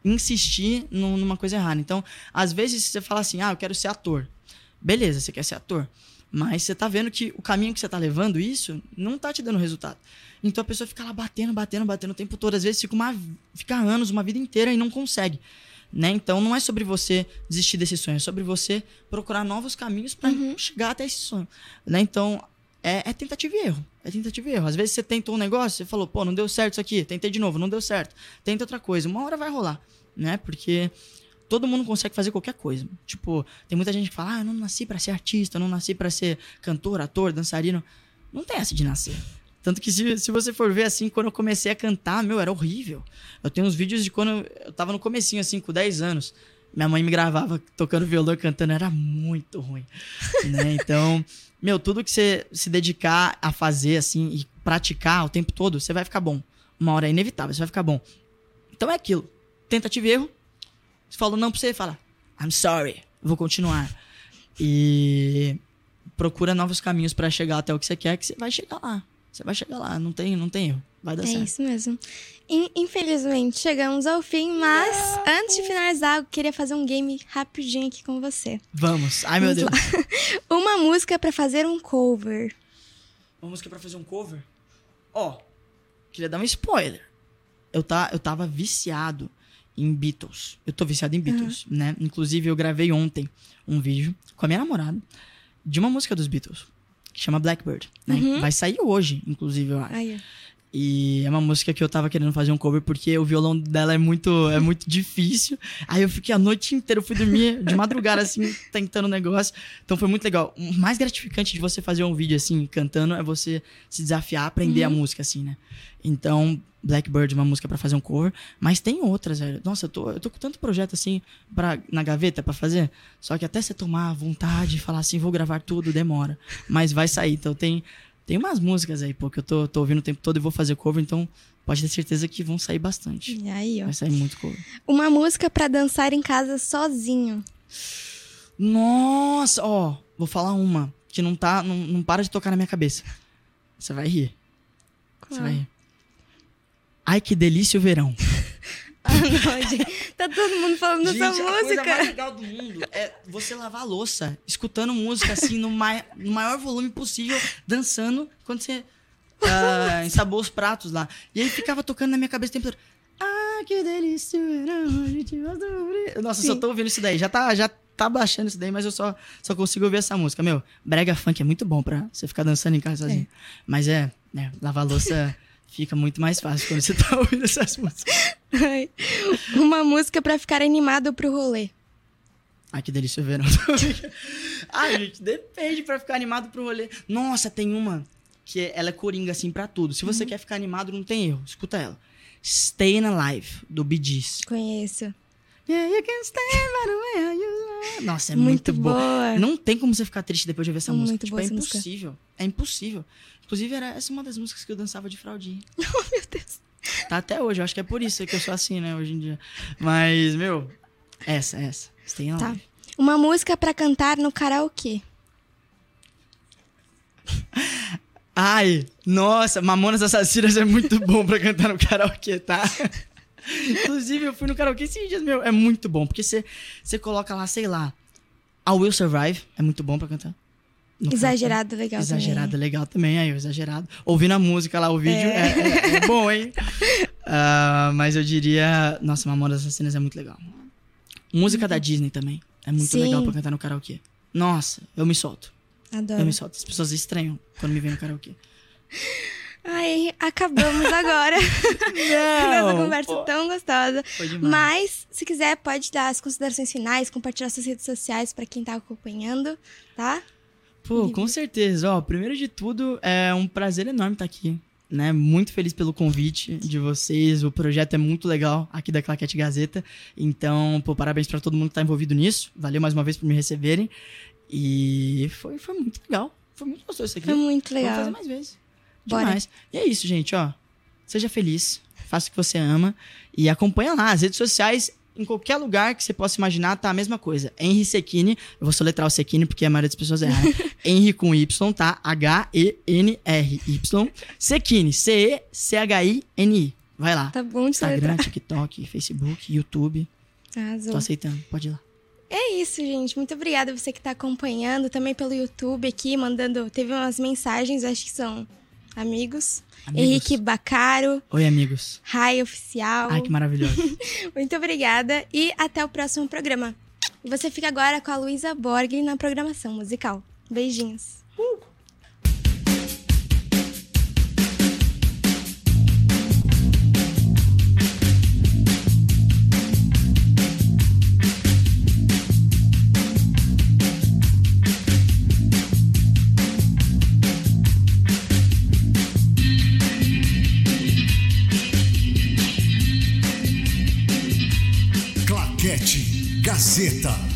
insistir nu- numa coisa errada. Então, às vezes você fala assim: "Ah, eu quero ser ator". Beleza, você quer ser ator. Mas você tá vendo que o caminho que você tá levando isso não tá te dando resultado. Então a pessoa fica lá batendo, batendo, batendo o tempo todo. Às vezes fica, uma, fica anos, uma vida inteira e não consegue. né? Então não é sobre você desistir desse sonho, é sobre você procurar novos caminhos para chegar até esse sonho, né? Então é, é tentativa e erro, é tentativa e erro. Às vezes você tentou um negócio, você falou, pô, não deu certo isso aqui, tentei de novo, não deu certo, tenta outra coisa, uma hora vai rolar, né? Porque todo mundo consegue fazer qualquer coisa. Tipo, tem muita gente que fala, ah, eu não nasci para ser artista, eu não nasci para ser cantor, ator, dançarino. Não tem essa de nascer. Tanto que se, se você for ver assim, quando eu comecei a cantar, meu, era horrível. Eu tenho uns vídeos de quando eu tava no comecinho, assim, com 10 anos. Minha mãe me gravava tocando violão e cantando, era muito ruim. né? Então, meu, tudo que você se dedicar a fazer, assim, e praticar o tempo todo, você vai ficar bom. Uma hora é inevitável, você vai ficar bom. Então é aquilo. Tentativa e erro. Você falou não pra você, fala, I'm sorry, vou continuar. E procura novos caminhos para chegar até o que você quer, que você vai chegar lá. Você vai chegar lá, não tem, não tem erro. Vai dar é certo. isso mesmo. In- Infelizmente, chegamos ao fim, mas antes de finalizar, eu queria fazer um game rapidinho aqui com você. Vamos. Ai, meu Vamos Deus. lá. Uma música pra fazer um cover. Uma música pra fazer um cover? Ó, queria dar um spoiler. Eu, tá, eu tava viciado em Beatles. Eu tô viciado em Beatles, né? Inclusive, eu gravei ontem um vídeo com a minha namorada de uma música dos Beatles, que chama Blackbird. Né? Uhum. Vai sair hoje, inclusive, eu acho. Aí, ó. E é uma música que eu tava querendo fazer um cover porque o violão dela é muito, é muito difícil. Aí eu fiquei a noite inteira, eu fui dormir de madrugada, assim, tentando o negócio. Então foi muito legal. O mais gratificante de você fazer um vídeo assim, cantando, é você se desafiar a aprender a Uhum. música, assim, né? Então, Blackbird é uma música pra fazer um cover, mas tem outras, velho. Nossa, eu tô, eu tô com tanto projeto assim pra, na gaveta pra fazer. Só que até você tomar vontade e falar assim, vou gravar tudo, demora. Mas vai sair. Então tem, tem umas músicas aí, pô, que eu tô, tô ouvindo o tempo todo e vou fazer cover, então pode ter certeza que vão sair bastante. E aí, ó. Vai sair muito cover. Uma música pra dançar em casa sozinho. Nossa, ó, vou falar uma que não tá, não, não para de tocar na minha cabeça. Você vai rir. Você vai rir. Ai, que delícia o verão. Gente. Tá todo mundo falando dessa Gente, a coisa música. mais legal do mundo é você lavar a louça, escutando música assim no, mai- no maior volume possível, dançando quando você ah, ensabou os pratos lá. E aí ficava tocando na minha cabeça o tempo todo. Ah, que delícia, gente sobre-" Nossa, eu só Sim. tô ouvindo isso daí. Já tá, já tá baixando isso daí, mas eu só, só consigo ouvir essa música. Meu, brega funk é muito bom pra você ficar dançando em casa sozinho. Mas é, né, lavar louça fica muito mais fácil quando você tá ouvindo essas músicas. Uma música pra ficar animado pro rolê. Ai, que delícia o verão. Ai, gente, depende pra ficar animado pro rolê. Nossa, tem uma que ela é coringa, assim, pra tudo. Se você quer ficar animado, não tem erro. Escuta ela. Stayin' Alive, do Bee Gees. Conheço. Yeah, you can stay right you. Nossa, é Muito muito, boa. boa. Não tem como você ficar triste depois de ouvir essa Muito música. Tipo, é essa música. impossível. É impossível. Inclusive, era essa uma das músicas que eu dançava de fraldinha. Oh, meu Deus. Tá até hoje, eu acho que é por isso que eu sou assim, né, hoje em dia. Mas, meu, essa, essa. Stayin' Tá. Uma música pra cantar no karaokê. Ai, nossa, Mamonas Assassinas é muito bom pra cantar no karaokê, tá? Inclusive, eu fui no karaokê esses dias, meu, é muito bom, porque você você coloca lá, sei lá, I Will Survive, é muito bom pra cantar. Exagerado, karaokê. legal Exagerado, legal também, aí, exagerado. Ouvindo a música lá, o vídeo, é, é- é bom, hein? Ah, mas eu diria, nossa, Mamonas Assassinas é muito legal. Música da Disney também, é muito Sim. legal pra cantar no karaokê. Nossa, eu me solto. Adoro. Eu me solto. As pessoas estranham quando me veem no karaokê. Ai, acabamos agora. Nessa conversa pô. tão gostosa. Foi. Mas, se quiser, pode dar as considerações finais, compartilhar suas redes sociais pra quem tá acompanhando, tá? Pô, com certeza. Ó, primeiro de tudo, é um prazer enorme estar aqui. Né? Muito feliz pelo convite de vocês. O projeto é muito legal aqui da Claquete Gazeta. Então, pô, parabéns pra todo mundo que tá envolvido nisso. Valeu mais uma vez por me receberem. E foi, foi muito legal. Foi muito gostoso isso aqui. Foi muito legal. Vamos fazer mais vezes. Bora. Demais. E é isso, gente, ó. Seja feliz, faça o que você ama e acompanha lá as redes sociais. Em qualquer lugar que você possa imaginar, tá a mesma coisa. Henry Sequini, eu vou soletrar o Sequini porque a maioria das pessoas erra. Henry com Y, tá? H-E-N-R-Y. Sequini, C-E-C-H-I-N-I. Vai lá. Tá bom de Instagram, soletrar. TikTok, Facebook, YouTube. Arrasou. Tô aceitando, pode ir lá. É isso, gente. Muito obrigada você que tá acompanhando, também pelo YouTube aqui, mandando. Teve umas mensagens, acho que são amigos. Amigos. Henrique Bacaro, Oi, amigos. Rai Oficial. Ai, que maravilhoso. Muito obrigada e até o próximo programa. E você fica agora com a Luísa Borgli na programação musical. Beijinhos. Claquete Gazeta.